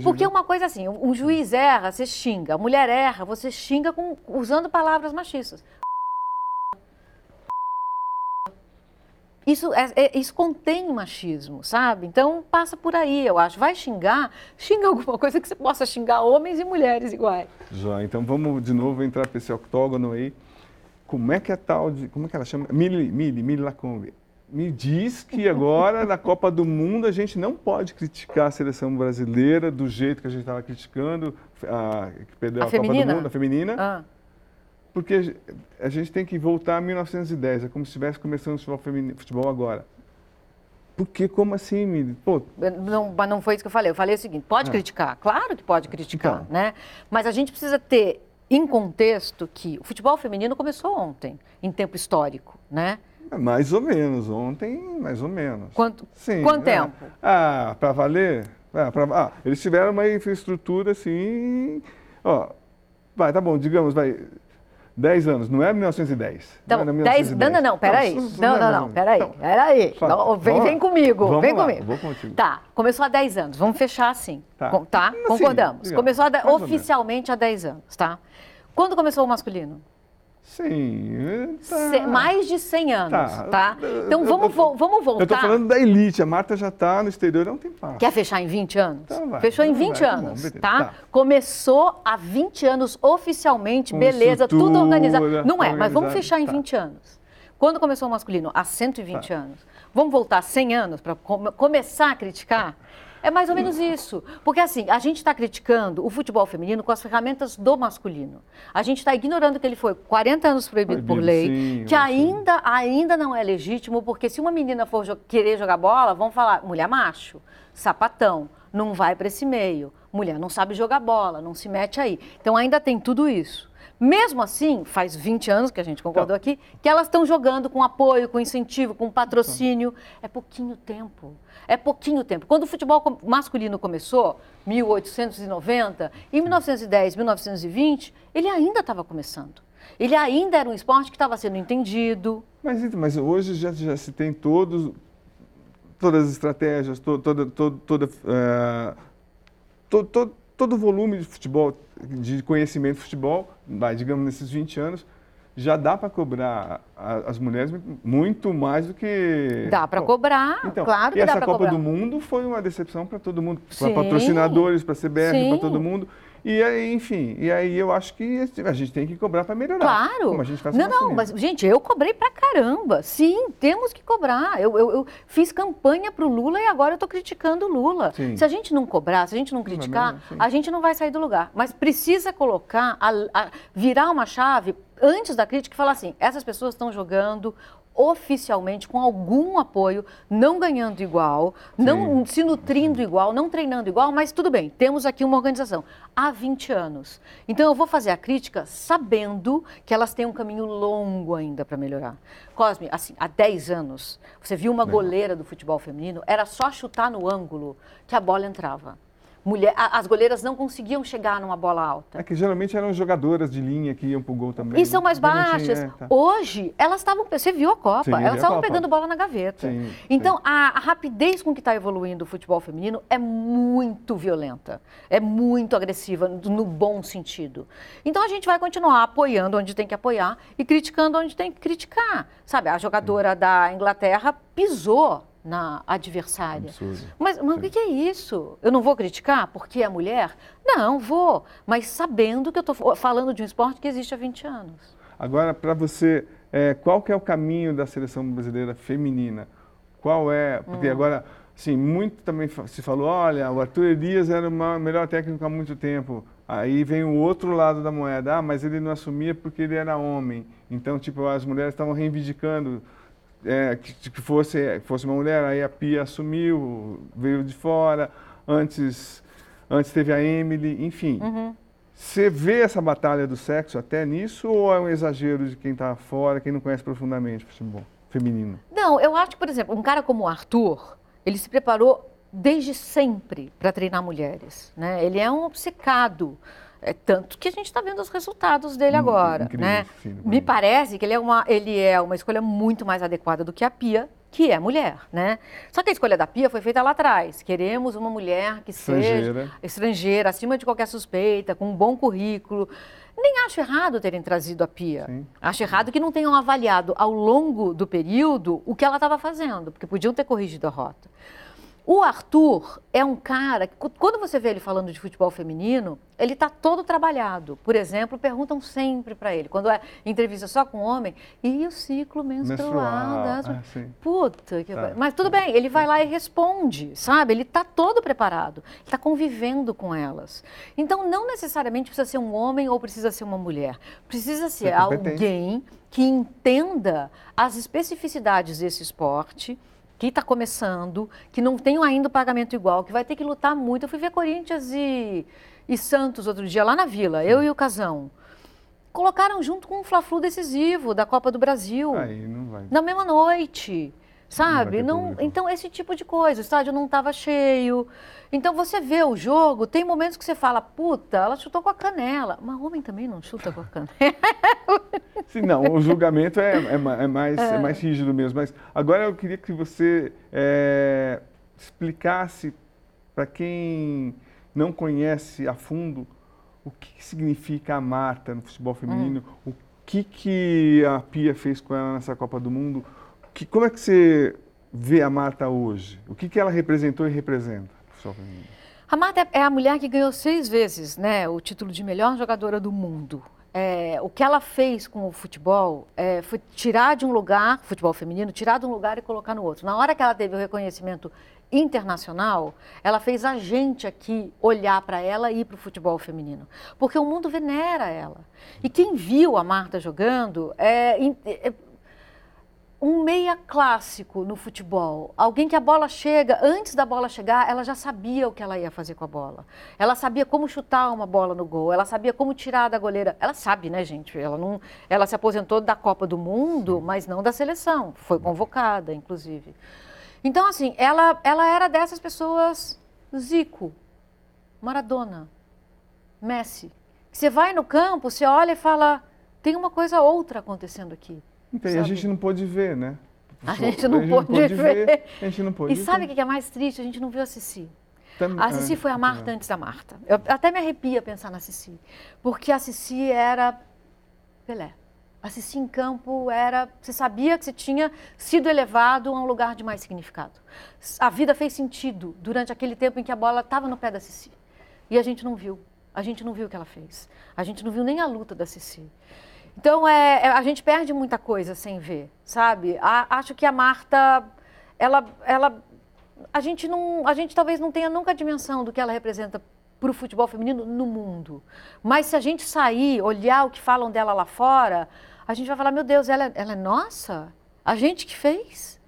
Porque é uma coisa assim, um juiz erra, você xinga. A mulher erra, você xinga com, usando palavras machistas. Isso, é, é, isso contém machismo, sabe? Então passa por aí, eu acho. Vai xingar, xinga alguma coisa que você possa xingar homens e mulheres iguais. Já, então vamos de novo entrar para esse octógono aí. Como é que é tal de. Como é que ela chama? Mili, Mili, Mili Lacombe me diz que agora na Copa do Mundo a gente não pode criticar a seleção brasileira do jeito que a gente estava criticando a, que perdeu a, a Copa do Mundo, a feminina. Ah. Porque a gente tem que voltar a 1910, é como se estivesse começando o futebol, feminino, futebol agora. Por que? Como assim? Pô. Não, mas não foi isso que eu falei. Eu falei o seguinte: pode ah. criticar, claro que pode criticar, então. né? Mas a gente precisa ter em contexto que o futebol feminino começou ontem, em tempo histórico, né? É, mais ou menos, ontem mais ou menos. Quanto, Sim, quanto é. tempo? Ah, para valer? Ah, pra, ah, eles tiveram uma infraestrutura assim, ó, vai, tá bom, digamos, vai, 10 anos, não é 1910. Então, não, é 1910. não, não, não, peraí. Não, não, não, peraí, então, peraí. Só, vem, vem comigo, vem lá, comigo. Vou contigo. Tá, começou há 10 anos, vamos fechar assim, tá? tá? Concordamos. Sim, começou a, oficialmente há 10 anos, tá? Quando começou o masculino? Sim. Tá. mais de 100 anos, tá? tá? Então vamos, eu, vamos voltar. Eu estou falando da elite, a Marta já está no exterior há um tempo. Quer fechar em 20 anos? Então vai, Fechou em 20 vai, tá anos, tá, tá? tá? Começou há 20 anos oficialmente, Com beleza, tudo organizado. Não é, mas vamos fechar em tá. 20 anos. Quando começou o masculino? Há 120 tá. anos. Vamos voltar 100 anos para começar a criticar? É mais ou menos isso. Porque assim, a gente está criticando o futebol feminino com as ferramentas do masculino. A gente está ignorando que ele foi 40 anos proibido, proibido por lei, sim, que ainda, ainda não é legítimo, porque se uma menina for jo querer jogar bola, vão falar, mulher macho, sapatão, não vai para esse meio. Mulher não sabe jogar bola, não se mete aí. Então ainda tem tudo isso. Mesmo assim, faz 20 anos que a gente concordou então. aqui, que elas estão jogando com apoio, com incentivo, com patrocínio. É pouquinho tempo. É pouquinho tempo. Quando o futebol masculino começou, 1890, em 1910, 1920, ele ainda estava começando. Ele ainda era um esporte que estava sendo entendido. Mas, mas hoje já, já se tem todos, todas as estratégias, to, toda, toda, toda, uh, to, to, todo o volume de futebol, de conhecimento de futebol, digamos, nesses 20 anos, já dá para cobrar as mulheres muito mais do que. Dá para cobrar, então, claro que e dá essa Copa cobrar. do Mundo foi uma decepção para todo mundo, para patrocinadores, para CBF, para todo mundo. E aí, enfim, e aí eu acho que a gente tem que cobrar para melhorar. Claro. Como a gente faz não, não, mas, gente, eu cobrei pra caramba. Sim, temos que cobrar. Eu, eu, eu fiz campanha pro Lula e agora eu tô criticando o Lula. Sim. Se a gente não cobrar, se a gente não criticar, não, a gente não vai sair do lugar. Mas precisa colocar, a, a, virar uma chave antes da crítica e falar assim: essas pessoas estão jogando oficialmente com algum apoio, não ganhando igual, não se nutrindo igual, não treinando igual, mas tudo bem, temos aqui uma organização. Há 20 anos. Então eu vou fazer a crítica sabendo que elas têm um caminho longo ainda para melhorar. Cosme, assim, há 10 anos, você viu uma goleira do futebol feminino, era só chutar no ângulo que a bola entrava mulher, as goleiras não conseguiam chegar numa bola alta. É que geralmente eram jogadoras de linha que iam pro gol também. E são mais baixas. É, tá. Hoje, elas estavam, você viu a Copa, sim, elas estavam pegando bola na gaveta. Sim, então, sim. A, a, rapidez com que está evoluindo o futebol feminino é muito violenta, é muito agressiva, no bom sentido. Então, a gente vai continuar apoiando onde tem que apoiar e criticando onde tem que criticar. Sabe, a jogadora da Inglaterra pisou na adversária. Absurdo. Mas, mas o que é isso? Eu não vou criticar porque é mulher? Não, vou, mas sabendo que eu estou falando de um esporte que existe há 20 anos. Agora, para você, é, qual que é o caminho da seleção brasileira feminina? Qual é? Porque hum. agora, sim, muito também se falou, olha, o Arthur Elias era o melhor técnico há muito tempo. Aí vem o outro lado da moeda, ah, mas ele não assumia porque ele era homem. Então, tipo, as mulheres estavam reivindicando é, que, que, fosse, fosse uma mulher, aí a Pia assumiu, veio de fora, antes, antes teve a Emily, enfim. Uhum. Você vê essa batalha do sexo até nisso ou é um exagero de quem está fora, quem não conhece profundamente o futebol feminino? Não, eu acho que, por exemplo, um cara como o Arthur, ele se preparou desde sempre para treinar mulheres. Né? Ele é um obcecado é tanto que a gente está vendo os resultados dele hum, agora. Incrível, né? Sim, Me parece que ele é, uma, ele é uma escolha muito mais adequada do que a Pia, que é mulher, né? Só que a escolha da Pia foi feita lá atrás. Queremos uma mulher que estrangeira. seja estrangeira, acima de qualquer suspeita, com um bom currículo. Nem acho errado terem trazido a Pia. Sim. Acho errado que não tenham avaliado ao longo do período o que ela estava fazendo, porque podiam ter corrigido a rota. O Arthur é um cara que, quando você vê ele falando de futebol feminino, ele está todo trabalhado. Por exemplo, perguntam sempre para ele, quando é entrevista só com homem, e o ciclo menstrual? Das... Ah, Puta, que... Tá. mas tudo bem, ele vai lá e responde, sabe? Ele está todo preparado, está convivendo com elas. Então, não necessariamente precisa ser um homem ou precisa ser uma mulher. Precisa ser alguém que entenda as especificidades desse esporte que está começando, que não tem ainda o pagamento igual, que vai ter que lutar muito. Eu fui ver Corinthians e, e Santos outro dia lá na Vila, eu e o Casão. Colocaram junto com um Fla-Flu decisivo da Copa do Brasil. Aí não vai. Na mesma noite sabe? Não, então esse tipo de coisa, o estádio não estava cheio. Então você vê o jogo, tem momentos que você fala, puta, ela chutou com a canela. Mas homem também não chuta com a canela. Sim, não, o julgamento é, é, é mais, é. é. mais rígido mesmo. Mas agora eu queria que você é, explicasse para quem não conhece a fundo o que, que, significa a Marta no futebol feminino, hum. o que, que a Pia fez com ela nessa Copa do Mundo, que, como é que você vê a Marta hoje? O que, que ela representou e representa? A Marta é a mulher que ganhou seis vezes né, o título de melhor jogadora do mundo. É, o que ela fez com o futebol é, foi tirar de um lugar, futebol feminino, tirar de um lugar e colocar no outro. Na hora que ela teve o reconhecimento internacional, ela fez a gente aqui olhar para ela e para o futebol feminino. Porque o mundo venera ela. E quem viu a Marta jogando é, é um meia clássico no futebol. Alguém que a bola chega, antes da bola chegar, ela já sabia o que ela ia fazer com a bola. Ela sabia como chutar uma bola no gol, ela sabia como tirar da goleira. Ela sabe, né, gente? Ela não, ela se aposentou da Copa do Mundo, mas não da seleção. Foi convocada, inclusive. Então, assim, ela, ela era dessas pessoas Zico, Maradona, Messi. Você vai no campo, você olha e fala, tem uma coisa outra acontecendo aqui. Então, e a gente não pôde ver, né? A gente não, a gente pôde, não pôde ver. ver. A gente não pôde E sabe o que é mais triste? A gente não viu a Cici. a Cici foi a Marta antes da Marta. Eu até me arrepia pensar na Cici. Porque a Cici era Pelé. Assistir em campo era. Você sabia que você tinha sido elevado a um lugar de mais significado. A vida fez sentido durante aquele tempo em que a bola estava no pé da Cici. E a gente não viu. A gente não viu o que ela fez. A gente não viu nem a luta da Cici. Então, é, é a gente perde muita coisa sem ver, sabe? A, acho que a Marta, ela, ela, a gente não, a gente talvez não tenha nunca a dimensão do que ela representa para o futebol feminino no mundo. Mas se a gente sair, olhar o que falam dela lá fora, a gente vai falar, meu Deus, ela, ela é nossa? A gente que fez?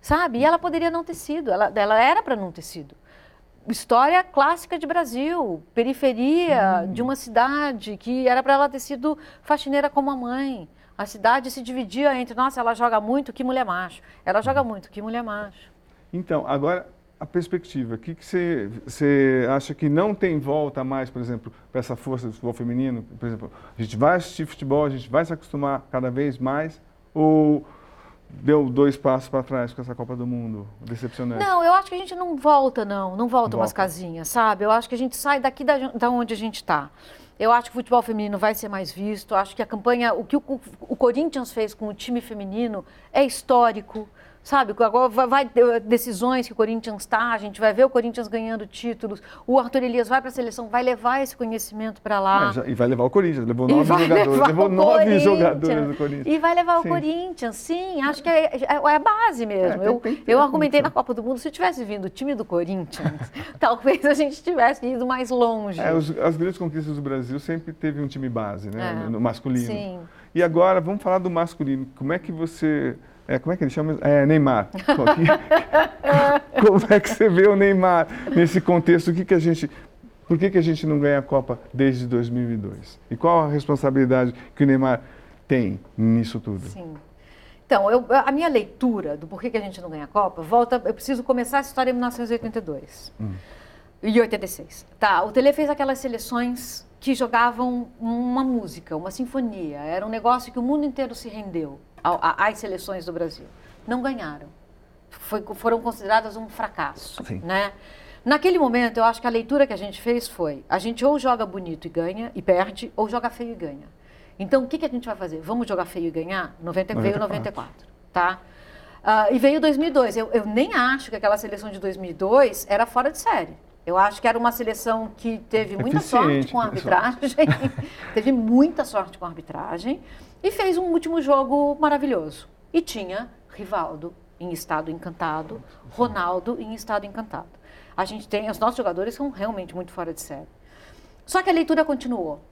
Sabe? E ela poderia não ter sido, ela, ela era para não ter sido história clássica de Brasil, periferia hum. de uma cidade que era para ela ter sido faxineira como a mãe. A cidade se dividia entre, nossa, ela joga muito, que mulher macho. Ela joga muito, que mulher macho. Então, agora a perspectiva, o que, você acha que não tem volta mais, por exemplo, para essa força do futebol feminino? Por exemplo, a gente vai assistir futebol, a gente vai se acostumar cada vez mais? Ou deu dois passos para trás com essa Copa do Mundo, decepcionante? Não, eu acho que a gente não volta, não. Não volta, volta. umas casinhas, sabe? Eu acho que a gente sai daqui da, da onde a gente está. Eu acho que o futebol feminino vai ser mais visto. Acho que a campanha, o que o, o Corinthians fez com o time feminino é histórico sabe? Agora vai ter decisões que o Corinthians está, a gente vai ver o Corinthians ganhando títulos, o Arthur Elias vai para a seleção, vai levar esse conhecimento para lá. É, e vai levar o Corinthians, levou nove jogadores, levou nove jogadores do Corinthians. E vai levar sim. o Corinthians, sim, acho que é, é, é a base mesmo. É, eu tem, tem eu argumentei na Copa do Mundo, se tivesse vindo o time do Corinthians, talvez a gente tivesse ido mais longe. É, os, as grandes conquistas do Brasil sempre teve um time base, né, no masculino. Sim. E agora, vamos falar do masculino. Como é que você é, como é que ele chama? É, Neymar. como é que você vê o Neymar nesse contexto? O que, que a gente, por que, que a gente não ganha a Copa desde 2002? E qual a responsabilidade que o Neymar tem nisso tudo? Sim. Então, eu, a minha leitura do porquê que a gente não ganha a Copa, volta, eu preciso começar a história em 1982 hum. e 86. Tá, o Tele fez aquelas seleções que jogavam uma música, uma sinfonia. Era um negócio que o mundo inteiro se rendeu às seleções do Brasil. Não ganharam. Foi, foram consideradas um fracasso. Sim. Né? Naquele momento, eu acho que a leitura que a gente fez foi: a gente ou joga bonito e ganha e perde, ou joga feio e ganha. Então, o que, que a gente vai fazer? Vamos jogar feio e ganhar? 90, 94. Veio 94, tá? Uh, e veio 2002. Eu, eu nem acho que aquela seleção de 2002 era fora de série. Eu acho que era uma seleção que teve muita sorte com a arbitragem, teve muita sorte com a arbitragem e fez um último jogo maravilhoso. E tinha Rivaldo em estado encantado, Ronaldo em estado encantado. A gente tem, os nossos jogadores são realmente muito fora de série. Só que a leitura continuou.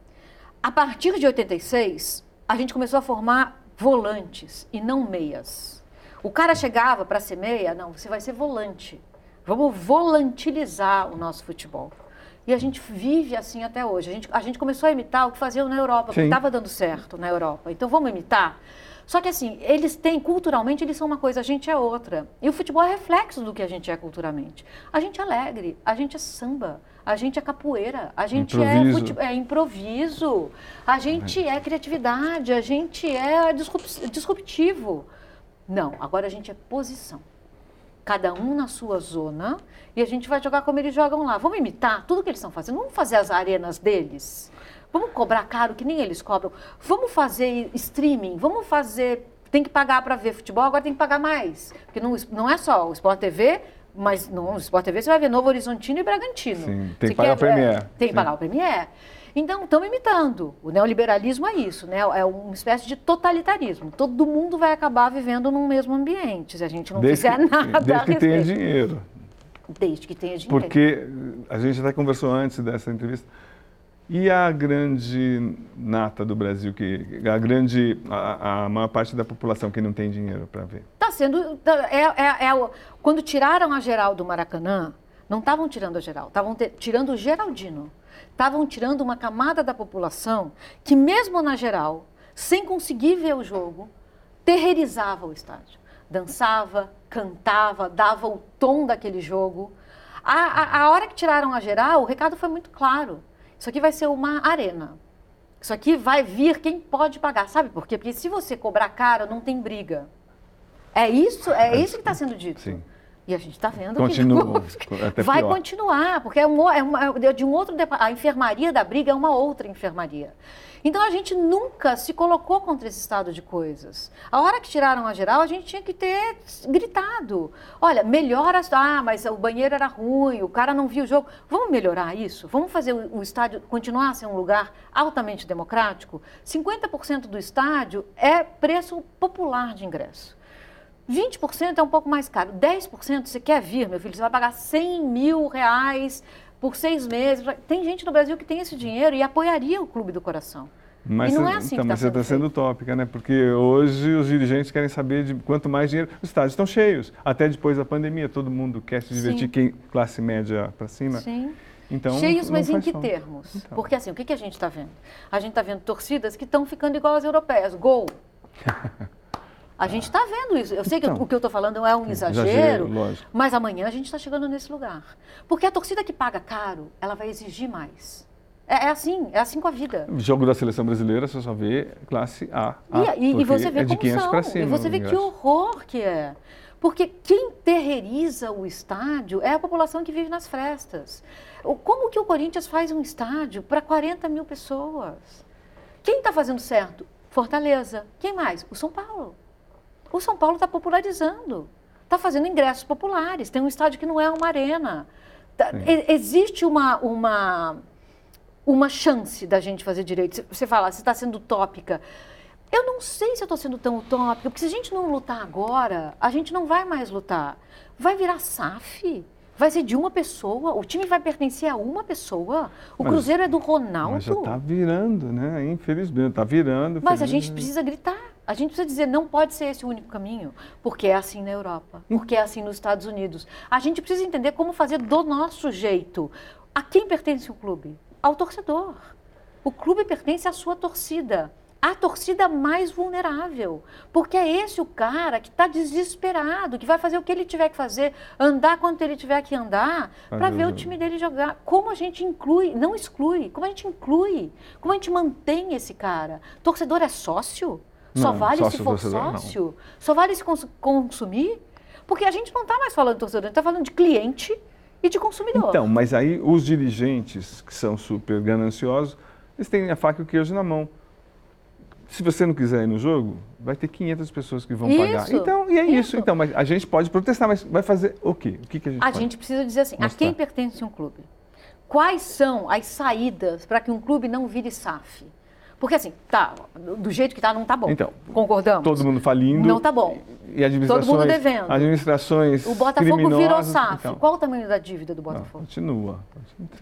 A partir de 86, a gente começou a formar volantes e não meias. O cara chegava para ser meia, não, você vai ser volante. Vamos volantilizar o nosso futebol. E a gente vive assim até hoje. A gente, a gente começou a imitar o que faziam na Europa, porque estava dando certo na Europa. Então vamos imitar? Só que assim, eles têm, culturalmente, eles são uma coisa, a gente é outra. E o futebol é reflexo do que a gente é culturalmente. A gente é alegre, a gente é samba, a gente é capoeira, a gente é improviso. É, é improviso, a gente é criatividade, a gente é disruptivo. Não, agora a gente é posição cada um na sua zona, e a gente vai jogar como eles jogam lá. Vamos imitar tudo que eles estão fazendo, vamos fazer as arenas deles, vamos cobrar caro que nem eles cobram, vamos fazer streaming, vamos fazer. Tem que pagar para ver futebol, agora tem que pagar mais. Porque não, não é só o Sport TV, mas no Sport TV você vai ver Novo Horizontino e Bragantino. Sim, tem que pagar o Premier. Tem que pagar o Premier. Então, estão imitando. O neoliberalismo é isso, né? É uma espécie de totalitarismo. Todo mundo vai acabar vivendo num mesmo ambiente se a gente não desde fizer que, nada. Desde que tenha dinheiro. Desde que tenha dinheiro. Porque a gente até conversou antes dessa entrevista. E a grande nata do Brasil, que a grande, a, a maior parte da população que não tem dinheiro para ver? Está sendo, tá, é, é, é, quando tiraram a geral do Maracanã, não estavam tirando a geral, estavam tirando o Geraldino estavam tirando uma camada da população que, mesmo na geral, sem conseguir ver o jogo, terrorizava o estádio. Dançava, cantava, dava o tom daquele jogo. A, a, a hora que tiraram a geral, o recado foi muito claro. Isso aqui vai ser uma arena. Isso aqui vai vir quem pode pagar. Sabe por quê? Porque se você cobrar caro, não tem briga. É isso, é isso que está sendo dito. Sim. E a gente está vendo Continua, que vai pior. continuar, porque é, uma, é, uma, é de um outro a enfermaria da briga é uma outra enfermaria. Então a gente nunca se colocou contra esse estado de coisas. A hora que tiraram a geral, a gente tinha que ter gritado: olha, melhora. Ah, mas o banheiro era ruim, o cara não viu o jogo. Vamos melhorar isso? Vamos fazer o, o estádio continuar a ser um lugar altamente democrático? 50% do estádio é preço popular de ingresso. 20% é um pouco mais caro. 10% você quer vir, meu filho, você vai pagar 100 mil reais por seis meses. Tem gente no Brasil que tem esse dinheiro e apoiaria o Clube do Coração. Mas e não é assim então, que mas tá você está sendo utópica, né? Porque hoje os dirigentes querem saber de quanto mais dinheiro. Os estádios estão cheios. Até depois da pandemia, todo mundo quer se divertir, quem classe média para cima. Sim. Então, Cheios, mas em que termos? Então. Porque assim, o que, que a gente está vendo? A gente está vendo torcidas que estão ficando igual às europeias. Gol. A gente está vendo isso. Eu sei que então, o que eu estou falando é um exagero, exagero mas amanhã a gente está chegando nesse lugar. Porque a torcida que paga caro, ela vai exigir mais. É, é, assim, é assim com a vida. O jogo da seleção brasileira você só vê classe A. a e, e, você vê é 500 para cima. E você vê que horror que é. Porque quem terroriza o estádio é a população que vive nas frestas. Como que o Corinthians faz um estádio para 40 mil pessoas? Quem está fazendo certo? Fortaleza. Quem mais? O São Paulo. O São Paulo está popularizando, está fazendo ingressos populares, tem um estádio que não é uma arena. Tá, existe uma, uma, uma chance da gente fazer direito. Você fala, você está sendo utópica. Eu não sei se eu estou sendo tão utópica, porque se a gente não lutar agora, a gente não vai mais lutar. Vai virar SAF? Vai ser de uma pessoa? O time vai pertencer a uma pessoa? O mas, Cruzeiro é do Ronaldo? Mas já está virando, né? Infelizmente, está virando. Mas a gente precisa gritar. A gente precisa dizer, não pode ser esse o único caminho, porque é assim na Europa, porque é assim nos Estados Unidos. A gente precisa entender como fazer do nosso jeito. A quem pertence o clube? Ao torcedor. O clube pertence à sua torcida. A torcida mais vulnerável. Porque é esse o cara que está desesperado, que vai fazer o que ele tiver que fazer, andar quanto ele tiver que andar, para ver o time dele jogar. Como a gente inclui, não exclui, como a gente inclui, como a gente mantém esse cara. Torcedor é sócio? Só não, vale se for sócio? Não. Só vale se cons consumir? Porque a gente não está mais falando de torcedor, a gente está falando de cliente e de consumidor. Então, mas aí os dirigentes, que são super gananciosos, eles têm a faca e o queijo na mão. Se você não quiser ir no jogo, vai ter 500 pessoas que vão isso, pagar. Então, e é isso. isso. Então, mas a gente pode protestar, mas vai fazer o quê? O que, que a gente A gente precisa dizer assim, Mostrar. a quem pertence um clube? Quais são as saídas para que um clube não vire SAF? Porque assim, tá, do jeito que tá, não tá bom. Então, concordamos? Todo mundo falindo. Não tá bom. E administrações, todo mundo devendo. Administrações O Botafogo virou SAF. Então, Qual o tamanho da dívida do Botafogo? Não, continua.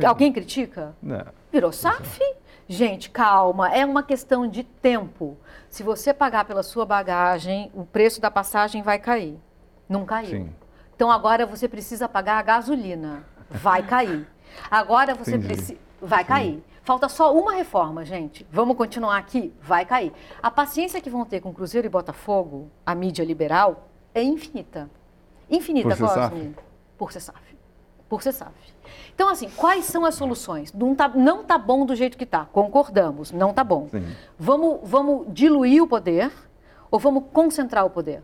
Alguém critica? Não. Virou SAF? Gente, calma, é uma questão de tempo. Se você pagar pela sua bagagem, o preço da passagem vai cair. Não caiu. Sim. Então agora você precisa pagar a gasolina. Vai cair. Agora você precisa. Vai Sim. cair. Falta só uma reforma, gente. Vamos continuar aqui? Vai cair. A paciência que vão ter com Cruzeiro e Botafogo, a mídia liberal, é infinita. Infinita, Por Cosme. Por ser SAF. Por ser SAF. Então, assim, quais são as soluções? Não tá, não tá bom do jeito que tá. Concordamos, não tá bom. Vamos, vamos diluir o poder ou vamos concentrar o poder?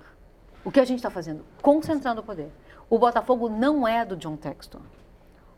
O que a gente está fazendo? Concentrando o poder. O Botafogo não é do John Texton.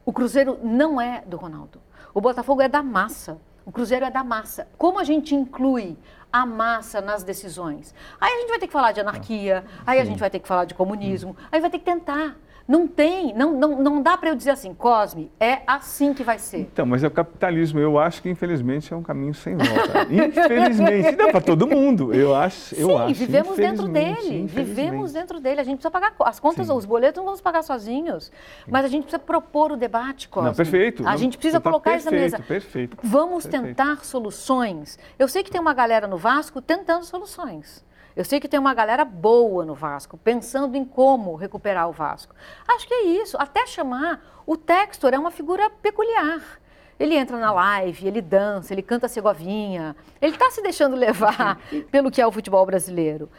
O Cruzeiro não é do Ronaldo. O Botafogo é da massa. O Cruzeiro é da massa. Como a gente inclui a massa nas decisões? Aí a gente vai ter que falar de anarquia, aí a gente vai ter que falar de comunismo, aí vai ter que tentar. Não tem, não, não, não dá para eu dizer assim, Cosme, é assim que vai ser. Então, mas é o capitalismo. Eu acho que, infelizmente, é um caminho sem volta. infelizmente. Não, para todo mundo. Eu acho. Eu Sim, acho, vivemos dentro dele. Vivemos dentro dele. A gente precisa pagar as contas, Sim. os boletos não vamos pagar sozinhos. Mas a gente precisa propor o debate, Cosme. Não, perfeito. A gente precisa colocar perfeito, essa mesa. Perfeito. Vamos perfeito. tentar soluções. Eu sei que tem uma galera no Vasco tentando soluções. Eu sei que tem uma galera boa no Vasco, pensando em como recuperar o Vasco. Acho que é isso. Até chamar. O Textor é uma figura peculiar. Ele entra na live, ele dança, ele canta Segovinha. Ele está se deixando levar pelo que é o futebol brasileiro.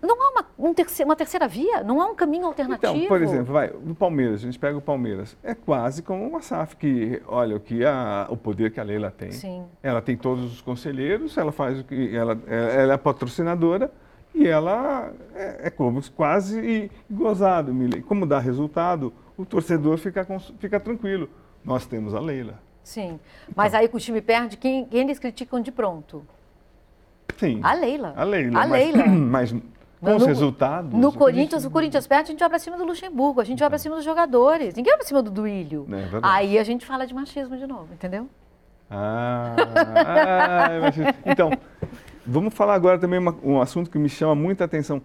Não há uma, um uma terceira via? Não há um caminho alternativo? Então, por exemplo, vai, o Palmeiras, a gente pega o Palmeiras. É quase como uma SAF que, olha, o, que a, o poder que a Leila tem. Sim. Ela tem todos os conselheiros, ela faz o que. Ela, ela é patrocinadora e ela é, é como quase gozado. Como dá resultado, o torcedor fica, fica tranquilo. Nós temos a Leila. Sim, mas então. aí o time perde, quem, quem eles criticam de pronto? Sim. A Leila. A Leila. A Leila. Mas, com os resultados. No Corinthians, o Corinthians perde, a gente vai para cima do Luxemburgo, a gente vai para cima dos jogadores. Ninguém vai para cima do Duílio. É aí a gente fala de machismo de novo, entendeu? Ah, ah então, vamos falar agora também uma, um assunto que me chama muita atenção.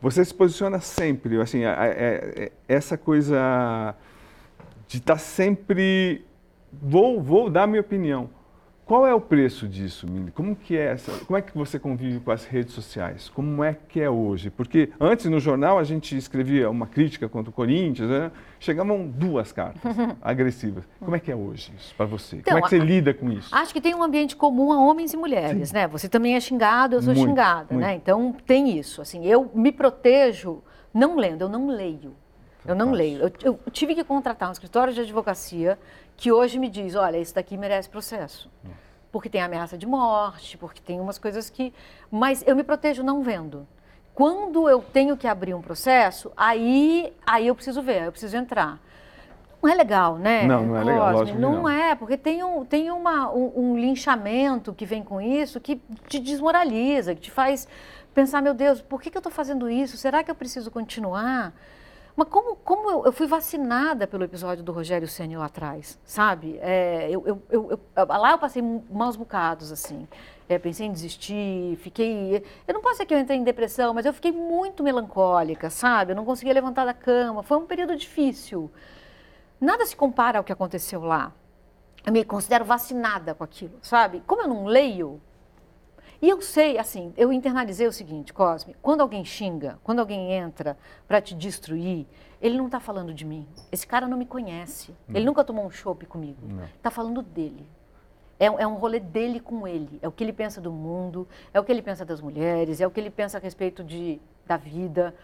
Você se posiciona sempre, assim, é, é, essa coisa de estar tá sempre. Vou, vou dar minha opinião. Qual é o preço disso, Mili? Como que é essa? Como é que você convive com as redes sociais? Como é que é hoje? Porque antes no jornal a gente escrevia uma crítica contra o Corinthians, né? chegavam duas cartas agressivas. Como é que é hoje isso para você? Então, Como é que você lida com isso? Acho que tem um ambiente comum a homens e mulheres, Sim. né? Você também é xingado, eu sou muito, xingada, muito. né? Então tem isso. Assim, eu me protejo não lendo, eu não leio. Eu não leio. Eu, eu, tive que contratar um escritório de advocacia que hoje me diz, olha, esse daqui merece processo. Porque tem ameaça de morte, porque tem umas coisas que... Mas eu me protejo não vendo. Quando eu tenho que abrir um processo, aí, aí eu preciso ver, eu preciso entrar. Não é legal, né? Não, não é legal, lógico não, não. é, porque tem, um, tem uma, um, um linchamento que vem com isso que te desmoraliza, que te faz pensar, meu Deus, por que, que eu estou fazendo isso? Será que eu preciso continuar? Mas como, como eu, eu, fui vacinada pelo episódio do Rogério Senna lá atrás, sabe? É, eu, eu, lá eu passei maus bocados, assim. É, pensei em desistir, fiquei... Eu não posso dizer que eu entrei em depressão, mas eu fiquei muito melancólica, sabe? Eu não conseguia levantar da cama. Foi um período difícil. Nada se compara ao que aconteceu lá. Eu me considero vacinada com aquilo, sabe? Como eu não leio, e eu sei, assim, eu internalizei o seguinte, Cosme, quando alguém xinga, quando alguém entra para te destruir, ele não está falando de mim. Esse cara não me conhece. Não. Ele nunca tomou um chopp comigo. Está falando dele. É, é, um rolê dele com ele. É o que ele pensa do mundo, é o que ele pensa das mulheres, é o que ele pensa a respeito de, da vida,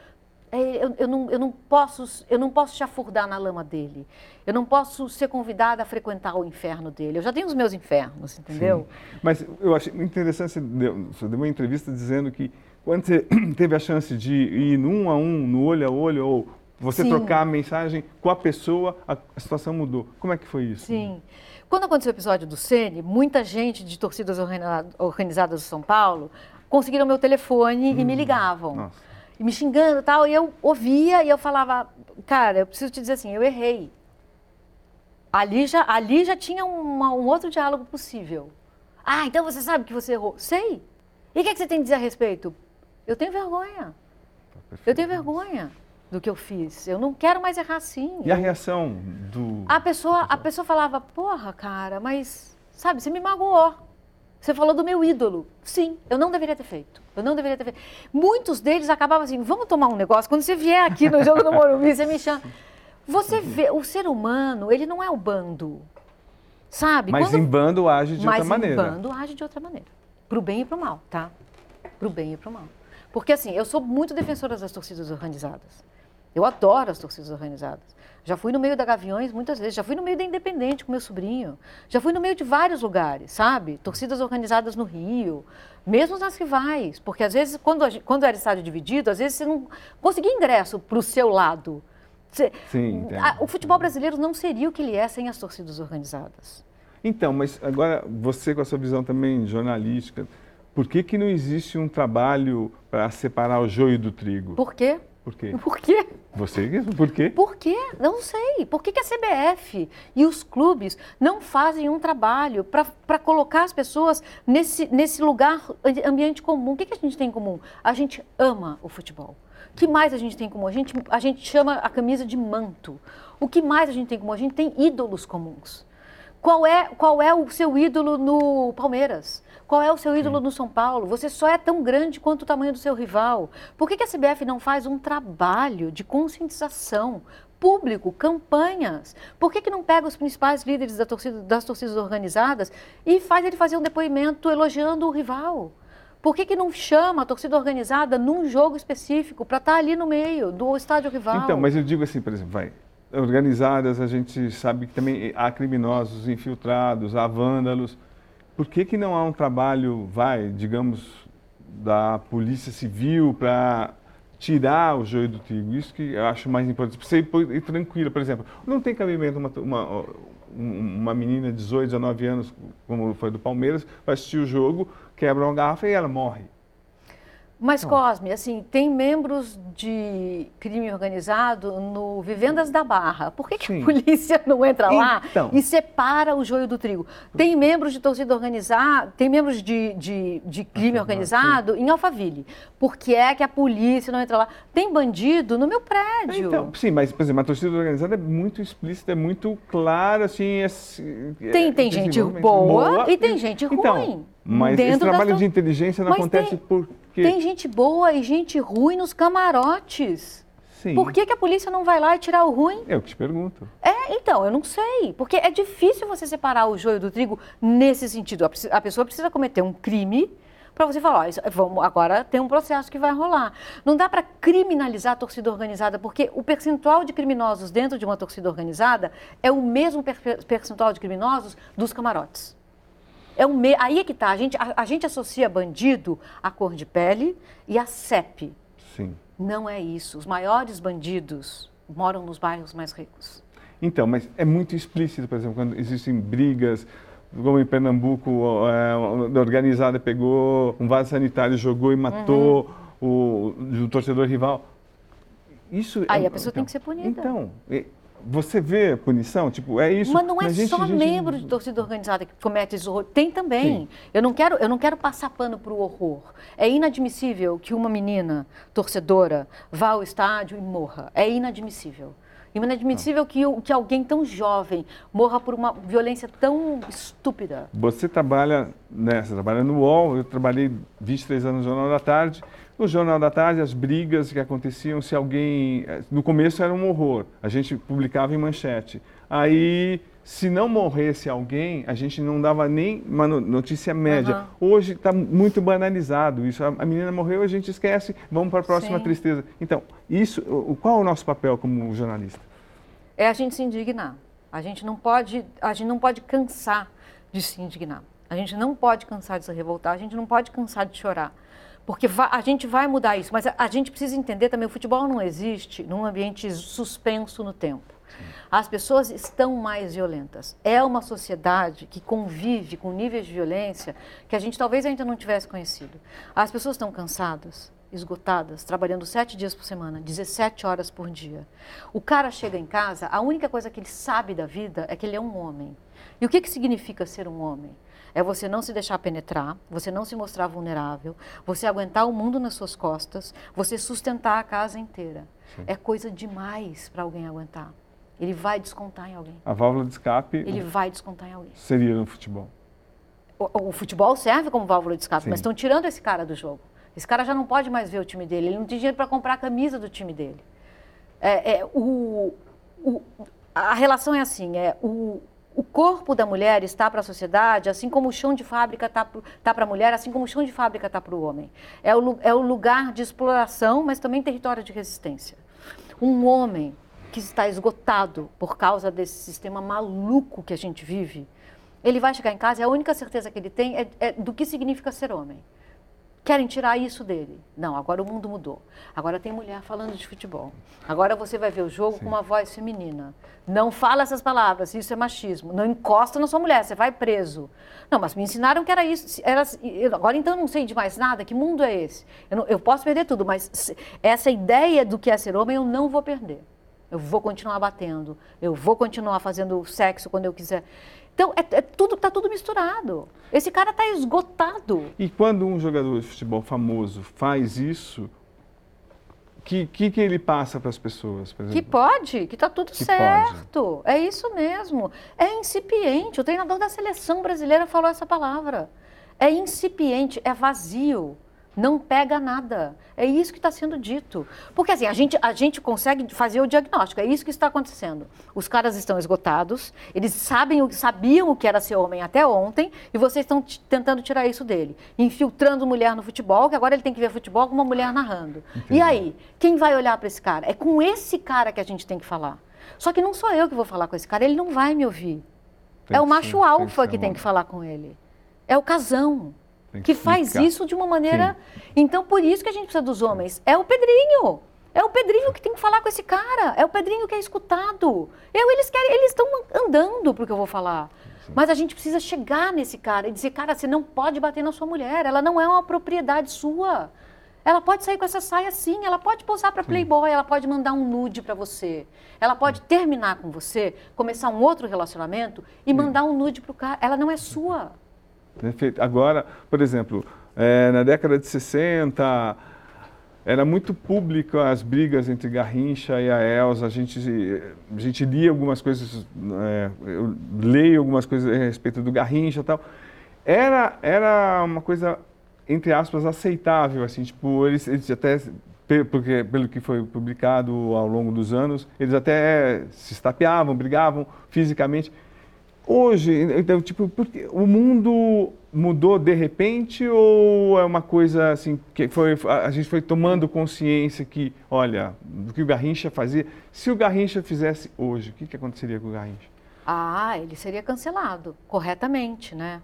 eu, eu, não, eu, não posso, eu não posso chafurdar na lama dele. Eu não posso ser convidada a frequentar o inferno dele. Eu já tenho os meus infernos, entendeu? Sim. Mas eu achei interessante, você deu, você deu uma entrevista dizendo que quando você teve a chance de ir num a um, no olho a olho, ou você Sim. trocar a mensagem com a pessoa, a, a, situação mudou. Como é que foi isso? Sim. Quando aconteceu o episódio do Sene, muita gente de torcidas organizadas do São Paulo conseguiram meu telefone hum. e me hum. ligavam. Nossa me xingando e tal. E eu ouvia e eu falava, cara, eu preciso te dizer assim, eu errei. Ali já, ali já tinha uma, um outro diálogo possível. Ah, então você sabe que você errou. Sei. E o que, é que você tem a dizer a respeito? Eu tenho vergonha. Eu tenho vergonha do que eu fiz. Eu não quero mais errar assim. E a reação do. A pessoa, a pessoa falava, porra, cara, mas, sabe, você me magoou. Você falou do meu ídolo. Sim, eu não deveria ter feito. Eu não deveria ter feito. Muitos deles acabavam assim, vamos tomar um negócio. Quando você vier aqui no Jogo do Morumbi, você me chama. Você vê, o ser humano, ele não é o bando. Sabe? Mas Quando... em bando age de Mas outra maneira. Mas em bando age de outra maneira. Pro bem e pro mal, tá? Pro bem e pro mal. Porque assim, eu sou muito defensora das torcidas organizadas. Eu adoro as torcidas organizadas. Já fui no meio da Gaviões muitas vezes, já fui no meio da Independente com meu sobrinho, já fui no meio de vários lugares, sabe? Torcidas organizadas no Rio, mesmo nas rivais, porque às vezes, quando, quando era estádio dividido, às vezes você não conseguia ingresso para o seu lado. Você, Sim, a, o futebol brasileiro não seria o que ele é sem as torcidas organizadas. Então, mas agora você com a sua visão também jornalística, por que, que não existe um trabalho para separar o joio do trigo? Por quê? Por quê? Por quê? Você, por quê? Por quê? Não sei. Por que, que a CBF e os clubes não fazem um trabalho para colocar as pessoas nesse, nesse lugar, ambiente comum? O que, que a gente tem em comum? A gente ama o futebol. O que mais a gente tem em comum? A gente, a gente chama a camisa de manto. O que mais a gente tem em comum? A gente tem ídolos comuns. Qual é, qual é o seu ídolo no Palmeiras? Qual é o seu ídolo Sim. no São Paulo? Você só é tão grande quanto o tamanho do seu rival. Por que, que a CBF não faz um trabalho de conscientização público, campanhas? Por que, que não pega os principais líderes da torcida, das torcidas organizadas e faz ele fazer um depoimento elogiando o rival? Por que, que não chama a torcida organizada num jogo específico para estar tá ali no meio do estádio rival? Então, mas eu digo assim, por exemplo, vai, organizadas, a gente sabe que também há criminosos infiltrados, há vândalos. Por que, que não há um trabalho, vai, digamos, da Polícia Civil para tirar o joio do trigo. Isso que eu acho mais importante. Para você ir, tranquilo, por exemplo. Não tem cabimento uma, uma, uma menina de 18, 19 anos, como foi do Palmeiras, vai assistir o jogo, quebra uma garrafa e ela morre. Mas, Cosme, assim, tem membros de crime organizado no Vivendas da Barra. Por que, que a polícia não entra lá então. e separa o joio do trigo? Tem membros de torcida organizada, tem membros de, de, de crime organizado em Alphaville. Por que é que a polícia não entra lá? Tem bandido no meu prédio. Então, sim, mas, por exemplo, a torcida organizada é muito explícita, é muito clara, assim... É, tem, tem gente boa, boa, e tem gente então, ruim. Mas esse trabalho de inteligência não mas acontece tem, por Tem gente boa e gente ruim nos camarotes. Sim. Por que, que a polícia não vai lá e tirar o ruim? Eu que te pergunto. É, então, eu não sei. Porque é difícil você separar o joio do trigo nesse sentido. A pessoa precisa cometer um crime para você falar, ó, vamos, agora tem um processo que vai rolar. Não dá para criminalizar a torcida organizada, porque o percentual de criminosos dentro de uma torcida organizada é o mesmo percentual de criminosos dos camarotes. É um me... Aí é que tá. A gente, a, a, gente associa bandido à cor de pele e à CEP. Sim. Não é isso. Os maiores bandidos moram nos bairros mais ricos. Então, mas é muito explícito, por exemplo, quando existem brigas, como em Pernambuco, é, a organizada pegou um vaso sanitário, jogou e matou uhum. o, o torcedor rival. Isso Aí é, a pessoa então, tem que ser punida. Então, você vê punição? Tipo, é isso. Mas não é gente, só gente... membro de torcida organizada que comete esse horror. Tem também. Eu não quero, eu não quero passar pano para o horror. É inadmissível que uma menina torcedora vá ao estádio e morra. É inadmissível. Inadmissível que, que alguém tão jovem morra por uma violência tão estúpida. Você trabalha, né, você trabalha no UOL, eu trabalhei 23 anos no Jornal da Tarde. No Jornal da Tarde, as brigas que aconteciam, se alguém. No começo era um horror, a gente publicava em manchete. Aí, se não morresse alguém, a gente não dava nem uma notícia média. Uhum. Hoje está muito banalizado isso. A menina morreu, a gente esquece, vamos para a próxima Sim. tristeza. Então, isso, qual é o nosso papel como jornalista? É a gente se indignar. A gente não pode, a gente não pode cansar de se indignar. A gente não pode cansar de se revoltar, a gente não pode cansar de chorar. Porque a gente vai mudar isso, mas a, gente precisa entender também, o futebol não existe num ambiente suspenso no tempo. As pessoas estão mais violentas. É uma sociedade que convive com níveis de violência que a gente talvez ainda não tivesse conhecido. As pessoas estão cansadas, esgotadas, trabalhando sete dias por semana, 17 horas por dia. O cara chega em casa, a única coisa que ele sabe da vida é que ele é um homem. E o que, que significa ser um homem? É você não se deixar penetrar, você não se mostrar vulnerável, você aguentar o mundo nas suas costas, você sustentar a casa inteira. Sim. É coisa demais para alguém aguentar. Ele vai descontar em alguém. A válvula de escape. Ele vai descontar em alguém. Seria no futebol. O, o futebol serve como válvula de escape, Sim. mas estão tirando esse cara do jogo. Esse cara já não pode mais ver o time dele. Ele não tem dinheiro para comprar a camisa do time dele. É, é o, o, a relação é assim: é o, o corpo da mulher está para a sociedade, assim como o chão de fábrica está tá para a mulher, assim como o chão de fábrica está para o homem. É o, é o lugar de exploração, mas também território de resistência. Um homem que está esgotado por causa desse sistema maluco que a gente vive, ele vai chegar em casa e a única certeza que ele tem é, é do que significa ser homem. Querem tirar isso dele. Não, agora o mundo mudou. Agora tem mulher falando de futebol. Agora você vai ver o jogo Sim. com uma voz feminina. Não fala essas palavras, isso é machismo. Não encosta na sua mulher, você vai preso. Não, mas me ensinaram que era isso. Era, agora então eu não sei de mais nada. Que mundo é esse? Eu, não, eu posso perder tudo, mas essa ideia do que é ser homem eu não vou perder. Eu vou continuar batendo. Eu vou continuar fazendo sexo quando eu quiser. Então, é, é tudo, tá tudo misturado. Esse cara está esgotado. E quando um jogador de futebol famoso faz isso, o que, que, que, ele passa para as pessoas, Que pode, que está tudo que certo. Pode. É isso mesmo. É incipiente. O treinador da seleção brasileira falou essa palavra. É incipiente, é vazio não pega nada. É isso que está sendo dito. Porque assim, a gente, a gente consegue fazer o diagnóstico, é isso que está acontecendo. Os caras estão esgotados, eles sabem, sabiam o que era ser homem até ontem, e vocês estão tentando tirar isso dele. Infiltrando mulher no futebol, que agora ele tem que ver futebol com uma mulher narrando. Entendi. E aí, quem vai olhar para esse cara? É com esse cara que a gente tem que falar. Só que não sou eu que vou falar com esse cara, ele não vai me ouvir. Tem é o macho alfa que tem que falar com ele. É o casão. Que, faz isso de uma maneira. Sim. Então, por isso que a gente precisa dos homens. É o Pedrinho. É o Pedrinho que tem que falar com esse cara. É o Pedrinho que é escutado. Eu, eles querem, eles estão andando para o que eu vou falar. Sim. Mas a gente precisa chegar nesse cara e dizer, cara, você não pode bater na sua mulher. Ela não é uma propriedade sua. Ela pode sair com essa saia sim, ela pode posar para Playboy, ela pode mandar um nude para você. Ela pode terminar com você, começar um outro relacionamento e mandar um nude para o cara. Ela não é sua. Perfeito. Agora, por exemplo, é, na década de 60, era muito público as brigas entre Garrincha e a Elsa. A gente, a gente lia algumas coisas, é, eu leio algumas coisas a respeito do Garrincha e tal. Era, era uma coisa entre aspas, aceitável, assim, tipo, eles, eles até, porque, pelo que foi publicado ao longo dos anos, eles até se estapeavam, brigavam fisicamente. Hoje, então, tipo, porque o mundo mudou de repente ou é uma coisa assim que foi a gente foi tomando consciência que, olha, do que o Garrincha fazia, se o Garrincha fizesse hoje, o que, que aconteceria com o Garrincha? Ah, ele seria cancelado corretamente, né?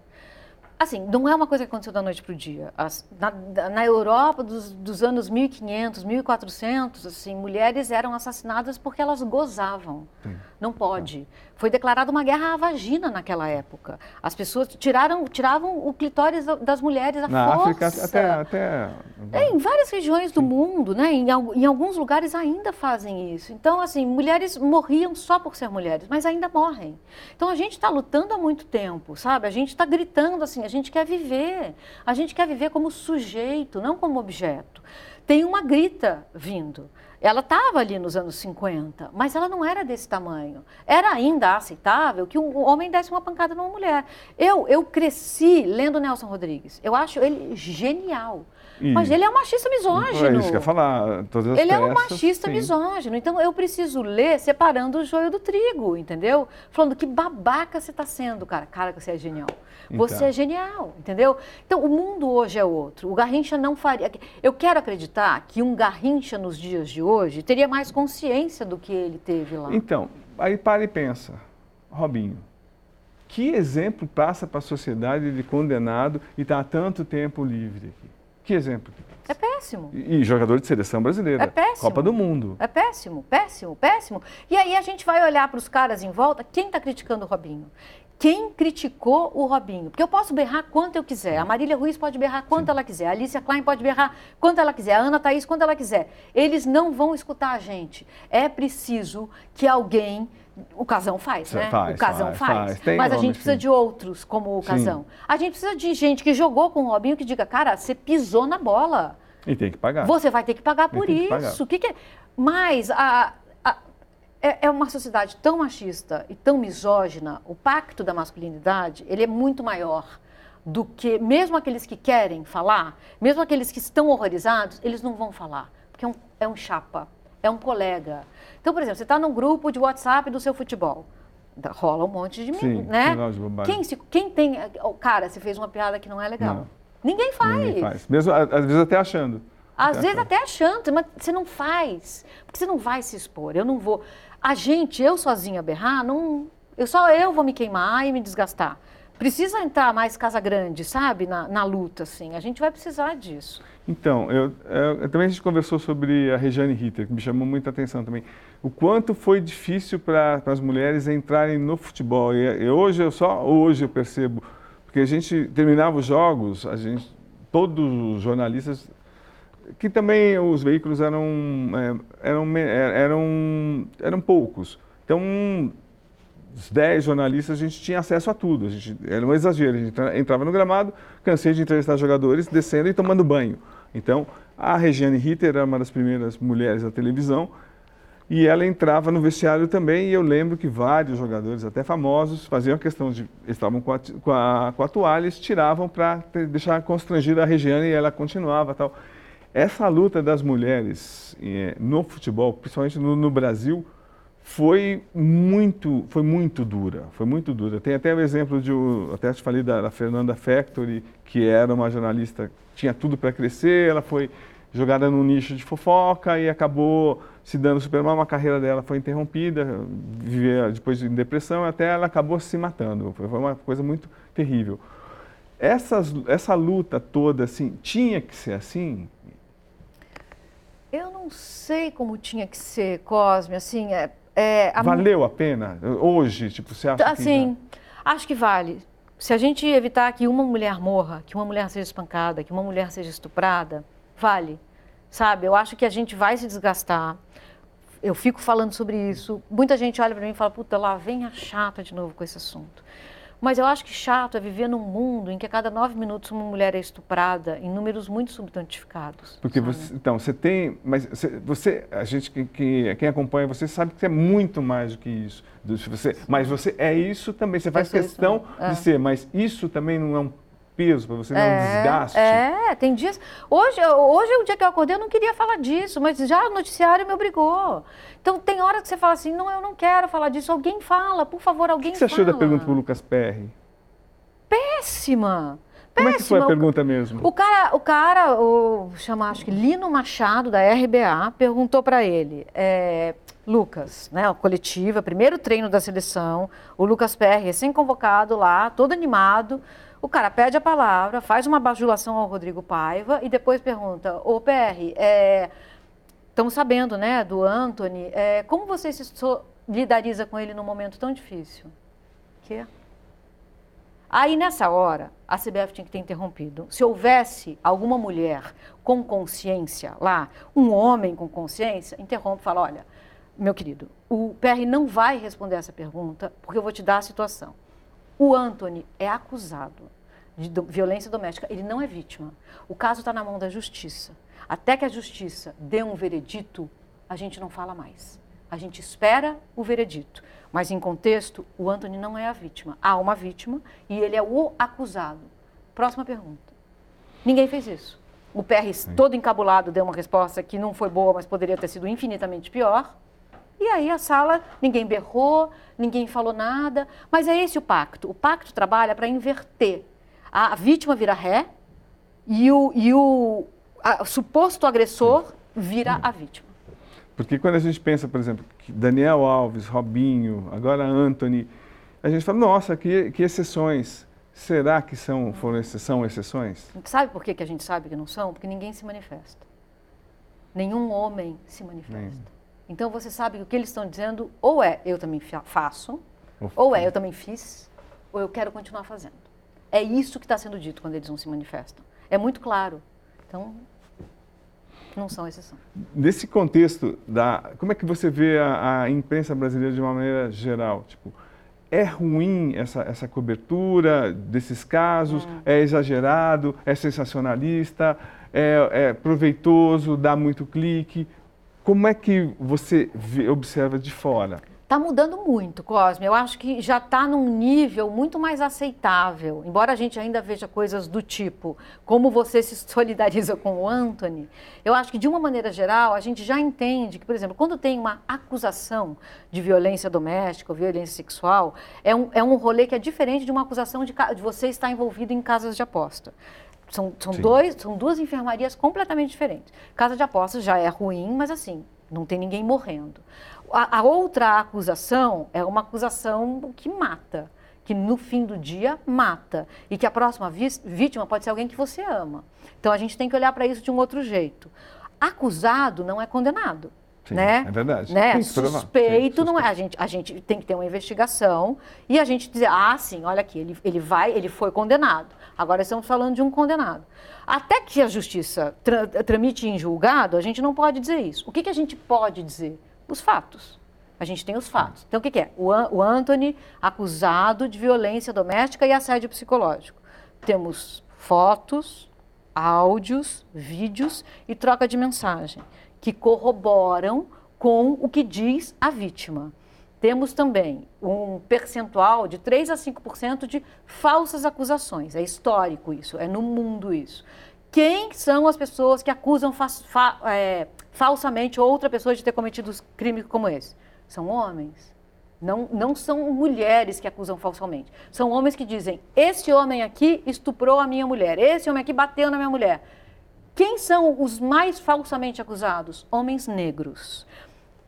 Assim, não é uma coisa que aconteceu da noite para o dia. As, na, na, Europa dos, dos, anos 1500, 1400, assim, mulheres eram assassinadas porque elas gozavam. Sim. Não pode. Foi declarada uma guerra à vagina naquela época. As pessoas tiraram, tiravam o clitóris das mulheres à Na força. África, até, até... É, em várias regiões do mundo, né? Em, em, alguns lugares ainda fazem isso. Então, assim, mulheres morriam só por ser mulheres, mas ainda morrem. Então, a gente está lutando há muito tempo, sabe? A gente está gritando assim, a gente quer viver. A gente quer viver como sujeito, não como objeto. Tem uma grita vindo. Ela estava ali nos anos 50, mas ela não era desse tamanho. Era ainda aceitável que um homem desse uma pancada numa mulher. Eu, eu cresci lendo Nelson Rodrigues. Eu acho ele genial. E... Mas ele é um machista misógino. É isso que eu ia falar. Todas as ele peças, é um machista sim. misógino. Então eu preciso ler separando o joio do trigo, entendeu? Falando que babaca você está sendo, cara. Cara, você é genial. Então. Você é genial, entendeu? Então o mundo hoje é outro. O Garrincha não faria. Eu quero acreditar que um Garrincha nos dias de hoje teria mais consciência do que ele teve lá. Então, aí para e pensa. Robinho, que exemplo passa para a sociedade de condenado e está há tanto tempo livre aqui? Que exemplo? É péssimo. E, e, jogador de seleção brasileira. É péssimo. Copa do Mundo. É péssimo, péssimo, péssimo. E aí a gente vai olhar para os caras em volta, quem está criticando o Robinho? Quem criticou o Robinho? Porque eu posso berrar quanto eu quiser. A Marília Ruiz pode berrar quanto Sim. ela quiser. A Alicia Klein pode berrar quanto ela quiser. A Ana Thaís quanto ela quiser. Eles não vão escutar a gente. É preciso que alguém o casão faz, né? Faz, o casão faz. faz. Mas a gente precisa sim. de outros como o casão. Sim. A gente precisa de gente que jogou com o Robinho que diga, cara, você pisou na bola. E tem que pagar. Você vai ter que pagar por isso. O que, que é? Mas a, a, é, é uma sociedade tão machista e tão misógina. O pacto da masculinidade ele é muito maior do que mesmo aqueles que querem falar, mesmo aqueles que estão horrorizados, eles não vão falar, porque é um, é um chapa, é um colega. Então, por exemplo, você está num grupo de WhatsApp do seu futebol. Rola um monte de Sim, né? Quem, se, quem tem. Cara, você fez uma piada que não é legal. Não. Ninguém faz. Ninguém faz. Mesmo, às vezes até achando. Às vezes até achando, mas você não faz. Porque você não vai se expor. Eu não vou. A gente, eu sozinha berrar, não. Eu só eu vou me queimar e me desgastar. Precisa entrar mais Casa Grande, sabe? Na, na luta, assim. A gente vai precisar disso. Então, eu, eu, também a gente conversou sobre a Regiane Ritter, que me chamou muita atenção também. O quanto foi difícil para as mulheres entrarem no futebol. E, e, hoje, eu só hoje eu percebo, porque a gente terminava os jogos, a gente, todos os jornalistas, que também os veículos eram, é, eram, eram, eram poucos. Então, os 10 jornalistas, a gente tinha acesso a tudo. A gente, era um exagero. A gente entrava no gramado, cansei de entrevistar jogadores, descendo e tomando banho. Então, a Regiane Ritter era uma das primeiras mulheres da televisão e ela entrava no vestiário também. E eu lembro que vários jogadores, até famosos, faziam a questão de. estavam com a, com a, com a toalha e tiravam para deixar constrangida a Regiane e ela continuava tal. Essa luta das mulheres eh, no futebol, principalmente no, no Brasil, foi muito, foi muito dura, foi muito dura. Tem até o exemplo de, até te falei da, da Fernanda Factory, que era uma jornalista, tinha tudo para crescer, ela foi jogada num nicho de fofoca e acabou se dando super mal, a carreira dela foi interrompida, vivia depois de depressão, até ela acabou se matando. Foi uma coisa muito terrível. Essas, essa luta toda, assim, tinha que ser assim? Eu não sei como tinha que ser, Cosme, assim, é, é a... Valeu a pena? Hoje, tipo, você acha assim, que já... acho que vale. Se a gente evitar que uma mulher morra, que uma mulher seja espancada, que uma mulher seja estuprada, vale, sabe? Eu acho que a gente vai se desgastar. Eu fico falando sobre isso. Muita gente olha para mim e fala, puta, lá vem a chata de novo com esse assunto. Mas eu acho que chato é viver num mundo em que a cada nove minutos uma mulher é estuprada em números muito subnotificados. Porque você, então, você tem, mas você, você a gente que, que, quem acompanha você sabe que é muito mais do que isso. Você, mas você é isso também. Você faz questão de ser, mas isso também não é um peso para você, não é um é, desgaste. É, tem dias. Hoje, hoje é o dia que eu acordei, eu não queria falar disso, mas já o noticiário me obrigou. Então tem hora que você fala assim, não, eu não quero falar disso. Alguém fala, por favor, alguém fala. O que você achou da pergunta para o Lucas Perry? Péssima. Como é que foi a pergunta mesmo? O cara, o cara, o chama, acho que Lino Machado da RBA perguntou para ele, é, Lucas, né, a coletiva, primeiro treino da seleção, o Lucas Perry recém-convocado lá, todo animado, o cara pede a palavra, faz uma bajulação ao Rodrigo Paiva e depois pergunta: Ô PR, é, estamos sabendo né, do Anthony, é, como você se solidariza com ele num momento tão difícil? Que? Aí nessa hora, a CBF tinha que ter interrompido. Se houvesse alguma mulher com consciência lá, um homem com consciência, interrompe e fala: olha, meu querido, o PR não vai responder essa pergunta porque eu vou te dar a situação. O Anthony é acusado de do, violência doméstica, ele não é vítima. O caso está na mão da justiça. Até que a justiça dê um veredito, a gente não fala mais. A gente espera o veredito. Mas, em contexto, o Anthony não é a vítima. Há uma vítima e ele é o acusado. Próxima pergunta. Ninguém fez isso. O PR, todo encabulado, deu uma resposta que não foi boa, mas poderia ter sido infinitamente pior. E aí a sala, ninguém berrou, ninguém falou nada. Mas é esse o pacto. O pacto trabalha para inverter. A, vítima vira ré e o, e o a, suposto agressor vira a vítima. Porque quando a gente pensa, por exemplo, que Daniel Alves, Robinho, agora Anthony, a gente fala, nossa, que, que exceções. Será que são, foram são exceções? Sabe por que, que a gente sabe que não são? Porque ninguém se manifesta. Nenhum homem se manifesta. Nem. Então você sabe que o que eles estão dizendo ou é eu também faço, ou é eu também fiz, ou eu quero continuar fazendo. É isso que está sendo dito quando eles não se manifestam. É muito claro. Então, não são exceção. Nesse contexto, da, como é que você vê a, a imprensa brasileira de uma maneira geral? Tipo, é ruim essa, essa cobertura desses casos? Hum. É exagerado? É sensacionalista? É, é proveitoso? Dá muito clique? Como é que você vê, observa de fora? Está mudando muito, Cosme. Eu acho que já está num nível muito mais aceitável. Embora a gente ainda veja coisas do tipo como você se solidariza com o Anthony, eu acho que de uma maneira geral a gente já entende que, por exemplo, quando tem uma acusação de violência doméstica ou violência sexual, é um, é um rolê que é diferente de uma acusação de, de você estar envolvido em casas de aposta. São, são, dois, são duas enfermarias completamente diferentes. Casa de apostas já é ruim, mas assim, não tem ninguém morrendo. A, a, outra acusação é uma acusação que mata, que no fim do dia mata. E que a próxima vítima pode ser alguém que você ama. Então a gente tem que olhar para isso de um outro jeito. Acusado não é condenado. Sim, né? É verdade. Né? Suspeito sim, não é. A gente, a gente tem que ter uma investigação e a gente dizer, ah, sim, olha aqui, ele, ele vai, ele foi condenado. Agora estamos falando de um condenado. Até que a justiça tra tramite em julgado, a gente não pode dizer isso. O que, que a gente pode dizer? Os fatos. A gente tem os fatos. Então, o que, que é? O, An o Anthony acusado de violência doméstica e assédio psicológico. Temos fotos, áudios, vídeos e troca de mensagem que corroboram com o que diz a vítima. Temos também um percentual de 3 a 5% de falsas acusações. É histórico isso, é no mundo isso. Quem são as pessoas que acusam fa fa é, falsamente outra pessoa de ter cometido crimes como esse? São homens. Não, não são mulheres que acusam falsamente. São homens que dizem: esse homem aqui estuprou a minha mulher, esse homem aqui bateu na minha mulher. Quem são os mais falsamente acusados? Homens negros.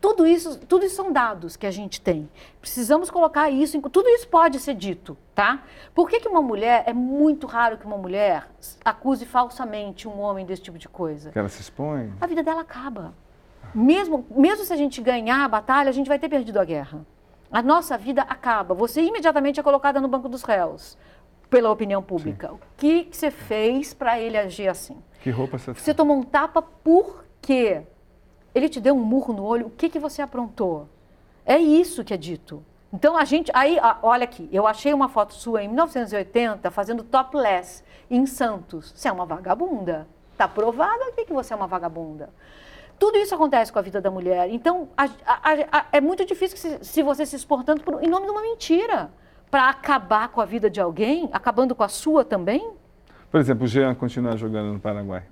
Tudo isso, tudo isso são dados que a gente tem. Precisamos colocar isso, em, tudo isso pode ser dito, tá? Por que, que uma mulher, é muito raro que uma mulher acuse falsamente um homem desse tipo de coisa? Que ela se expõe? A vida dela acaba. Mesmo, mesmo se a gente ganhar a batalha, a gente vai ter perdido a guerra. A nossa vida acaba. Você imediatamente é colocada no banco dos réus pela opinião pública. Sim. O que, que você fez para ele agir assim? Que roupa você Você tomou um tapa por quê? Ele te deu um murro no olho, o que, que você aprontou? É isso que é dito. Então a gente, aí, olha aqui, eu achei uma foto sua em 1980 fazendo topless em Santos. Você é uma vagabunda. Está provado aqui que você é uma vagabunda. Tudo isso acontece com a vida da mulher. Então a, a, a, é muito difícil se, se, você se expor tanto por, em nome de uma mentira para acabar com a vida de alguém, acabando com a sua também. Por exemplo, o Jean continuar jogando no Paraguai.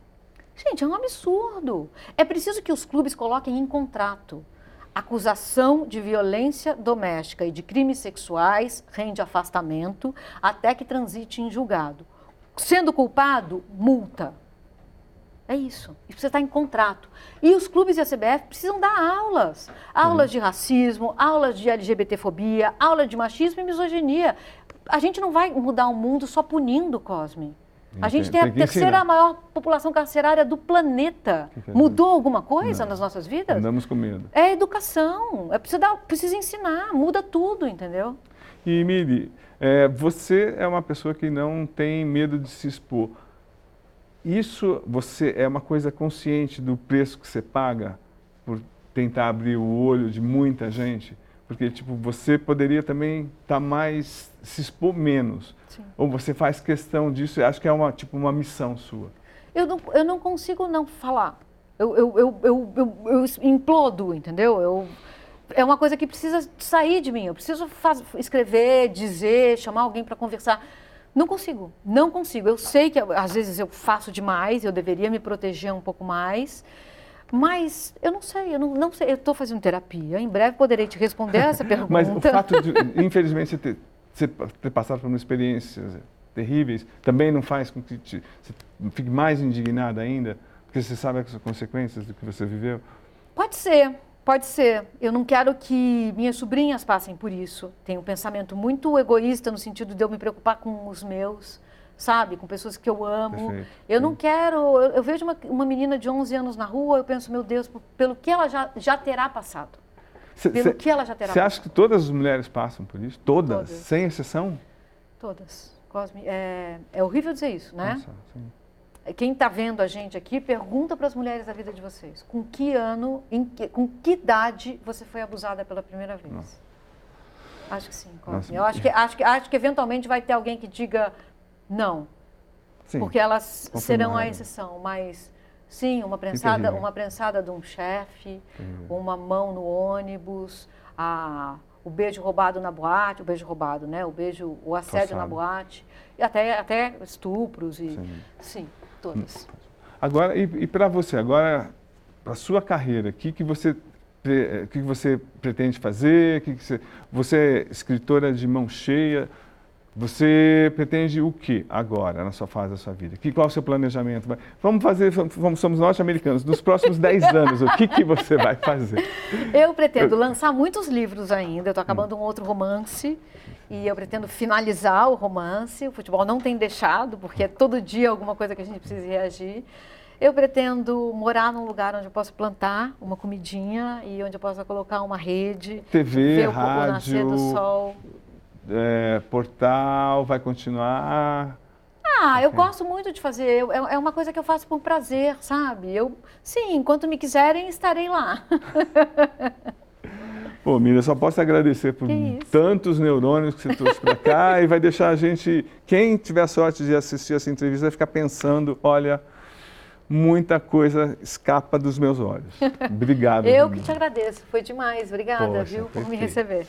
Gente, é um absurdo. É preciso que os clubes coloquem em contrato. Acusação de violência doméstica e de crimes sexuais rende afastamento até que transite em julgado. Sendo culpado, multa. É isso. Isso precisa estar em contrato. E os clubes e a CBF precisam dar aulas. Aulas uhum. de racismo, aulas de LGBTfobia, aulas de machismo e misoginia. A gente não vai mudar o mundo só punindo, Cosme. A gente tem, tem a terceira ensinar. maior população carcerária do planeta. Mudou alguma coisa Não. nas nossas vidas? Andamos com medo. É educação. É precisa, dar, precisa ensinar, muda tudo, entendeu? E Miri, é, você é uma pessoa que não tem medo de se expor. Isso você é uma coisa consciente do preço que você paga por tentar abrir o olho de muita gente? Porque, tipo, você poderia também estar tá mais, se expor menos. Sim. Ou você faz questão disso, acho que é uma, tipo, uma missão sua. Eu não, eu não consigo não falar. Eu, eu, eu, eu, eu, eu implodo, entendeu? Eu, é uma coisa que precisa sair de mim. Eu preciso faz, escrever, dizer, chamar alguém para conversar. Não consigo, não consigo. Eu sei que às vezes eu faço demais, eu deveria me proteger um pouco mais. Mas eu não sei, eu não, não sei. Eu estou fazendo terapia. Em breve poderei te responder essa pergunta. Mas o fato de, infelizmente, você ter, você ter passado por experiências terríveis também não faz com que te, você fique mais indignada ainda, porque você sabe as consequências do que você viveu? Pode ser, pode ser. Eu não quero que minhas sobrinhas passem por isso. Tenho um pensamento muito egoísta no sentido de eu me preocupar com os meus sabe? Com pessoas que eu amo. Perfeito. Eu não quero. Eu, eu vejo uma, uma, menina de 11 anos na rua, eu penso, meu Deus, pelo que ela já, já terá passado. Cê, pelo cê, que ela já terá Você acha que todas as mulheres passam por isso? Todas? todas. Sem exceção? Todas. Cosme, é, é horrível dizer isso, né? Nossa, sim. Quem está vendo a gente aqui, pergunta para as mulheres da vida de vocês. Com que ano, que, com que idade você foi abusada pela primeira vez? Nossa. Acho que sim, Cosme. Eu acho que, acho, que, acho que eventualmente vai ter alguém que diga não. Sim, porque elas serão a exceção, mas sim, uma prensada, uma prensada de um chefe, uma mão no ônibus, a, o beijo roubado na boate, o beijo roubado, né? O beijo, o assédio Passado. na boate, e até, até estupros e sim, sim todas. Agora, e, e para você, agora, para sua carreira, o que, que você o que você pretende fazer? Que que você, você é escritora de mão cheia, você pretende o que agora, na sua fase da sua vida? Que, qual é o seu planejamento? Vamos fazer, vamos, somos norte-americanos, nos próximos 10 anos, o que, que você vai fazer? Eu pretendo lançar muitos livros ainda, eu estou acabando um outro romance e eu pretendo finalizar o romance. O futebol não tem deixado, porque é todo dia alguma coisa que a gente precisa reagir. Eu pretendo morar num lugar onde eu possa plantar uma comidinha e onde eu possa colocar uma rede, TV, ver o rádio, nascer do sol é, portal, vai continuar? Ah, eu gosto muito de fazer. Eu, é, é uma coisa que eu faço por prazer, sabe? Eu, sim, enquanto me quiserem, estarei lá. Pô, Miriam, só posso agradecer por tantos neurônios que você trouxe para cá e vai deixar a gente, quem tiver a sorte de assistir essa entrevista, vai ficar pensando, olha, muita coisa escapa dos meus olhos. Obrigado. Eu que te agradeço, foi demais. Obrigada, Poxa, viu, por me receber.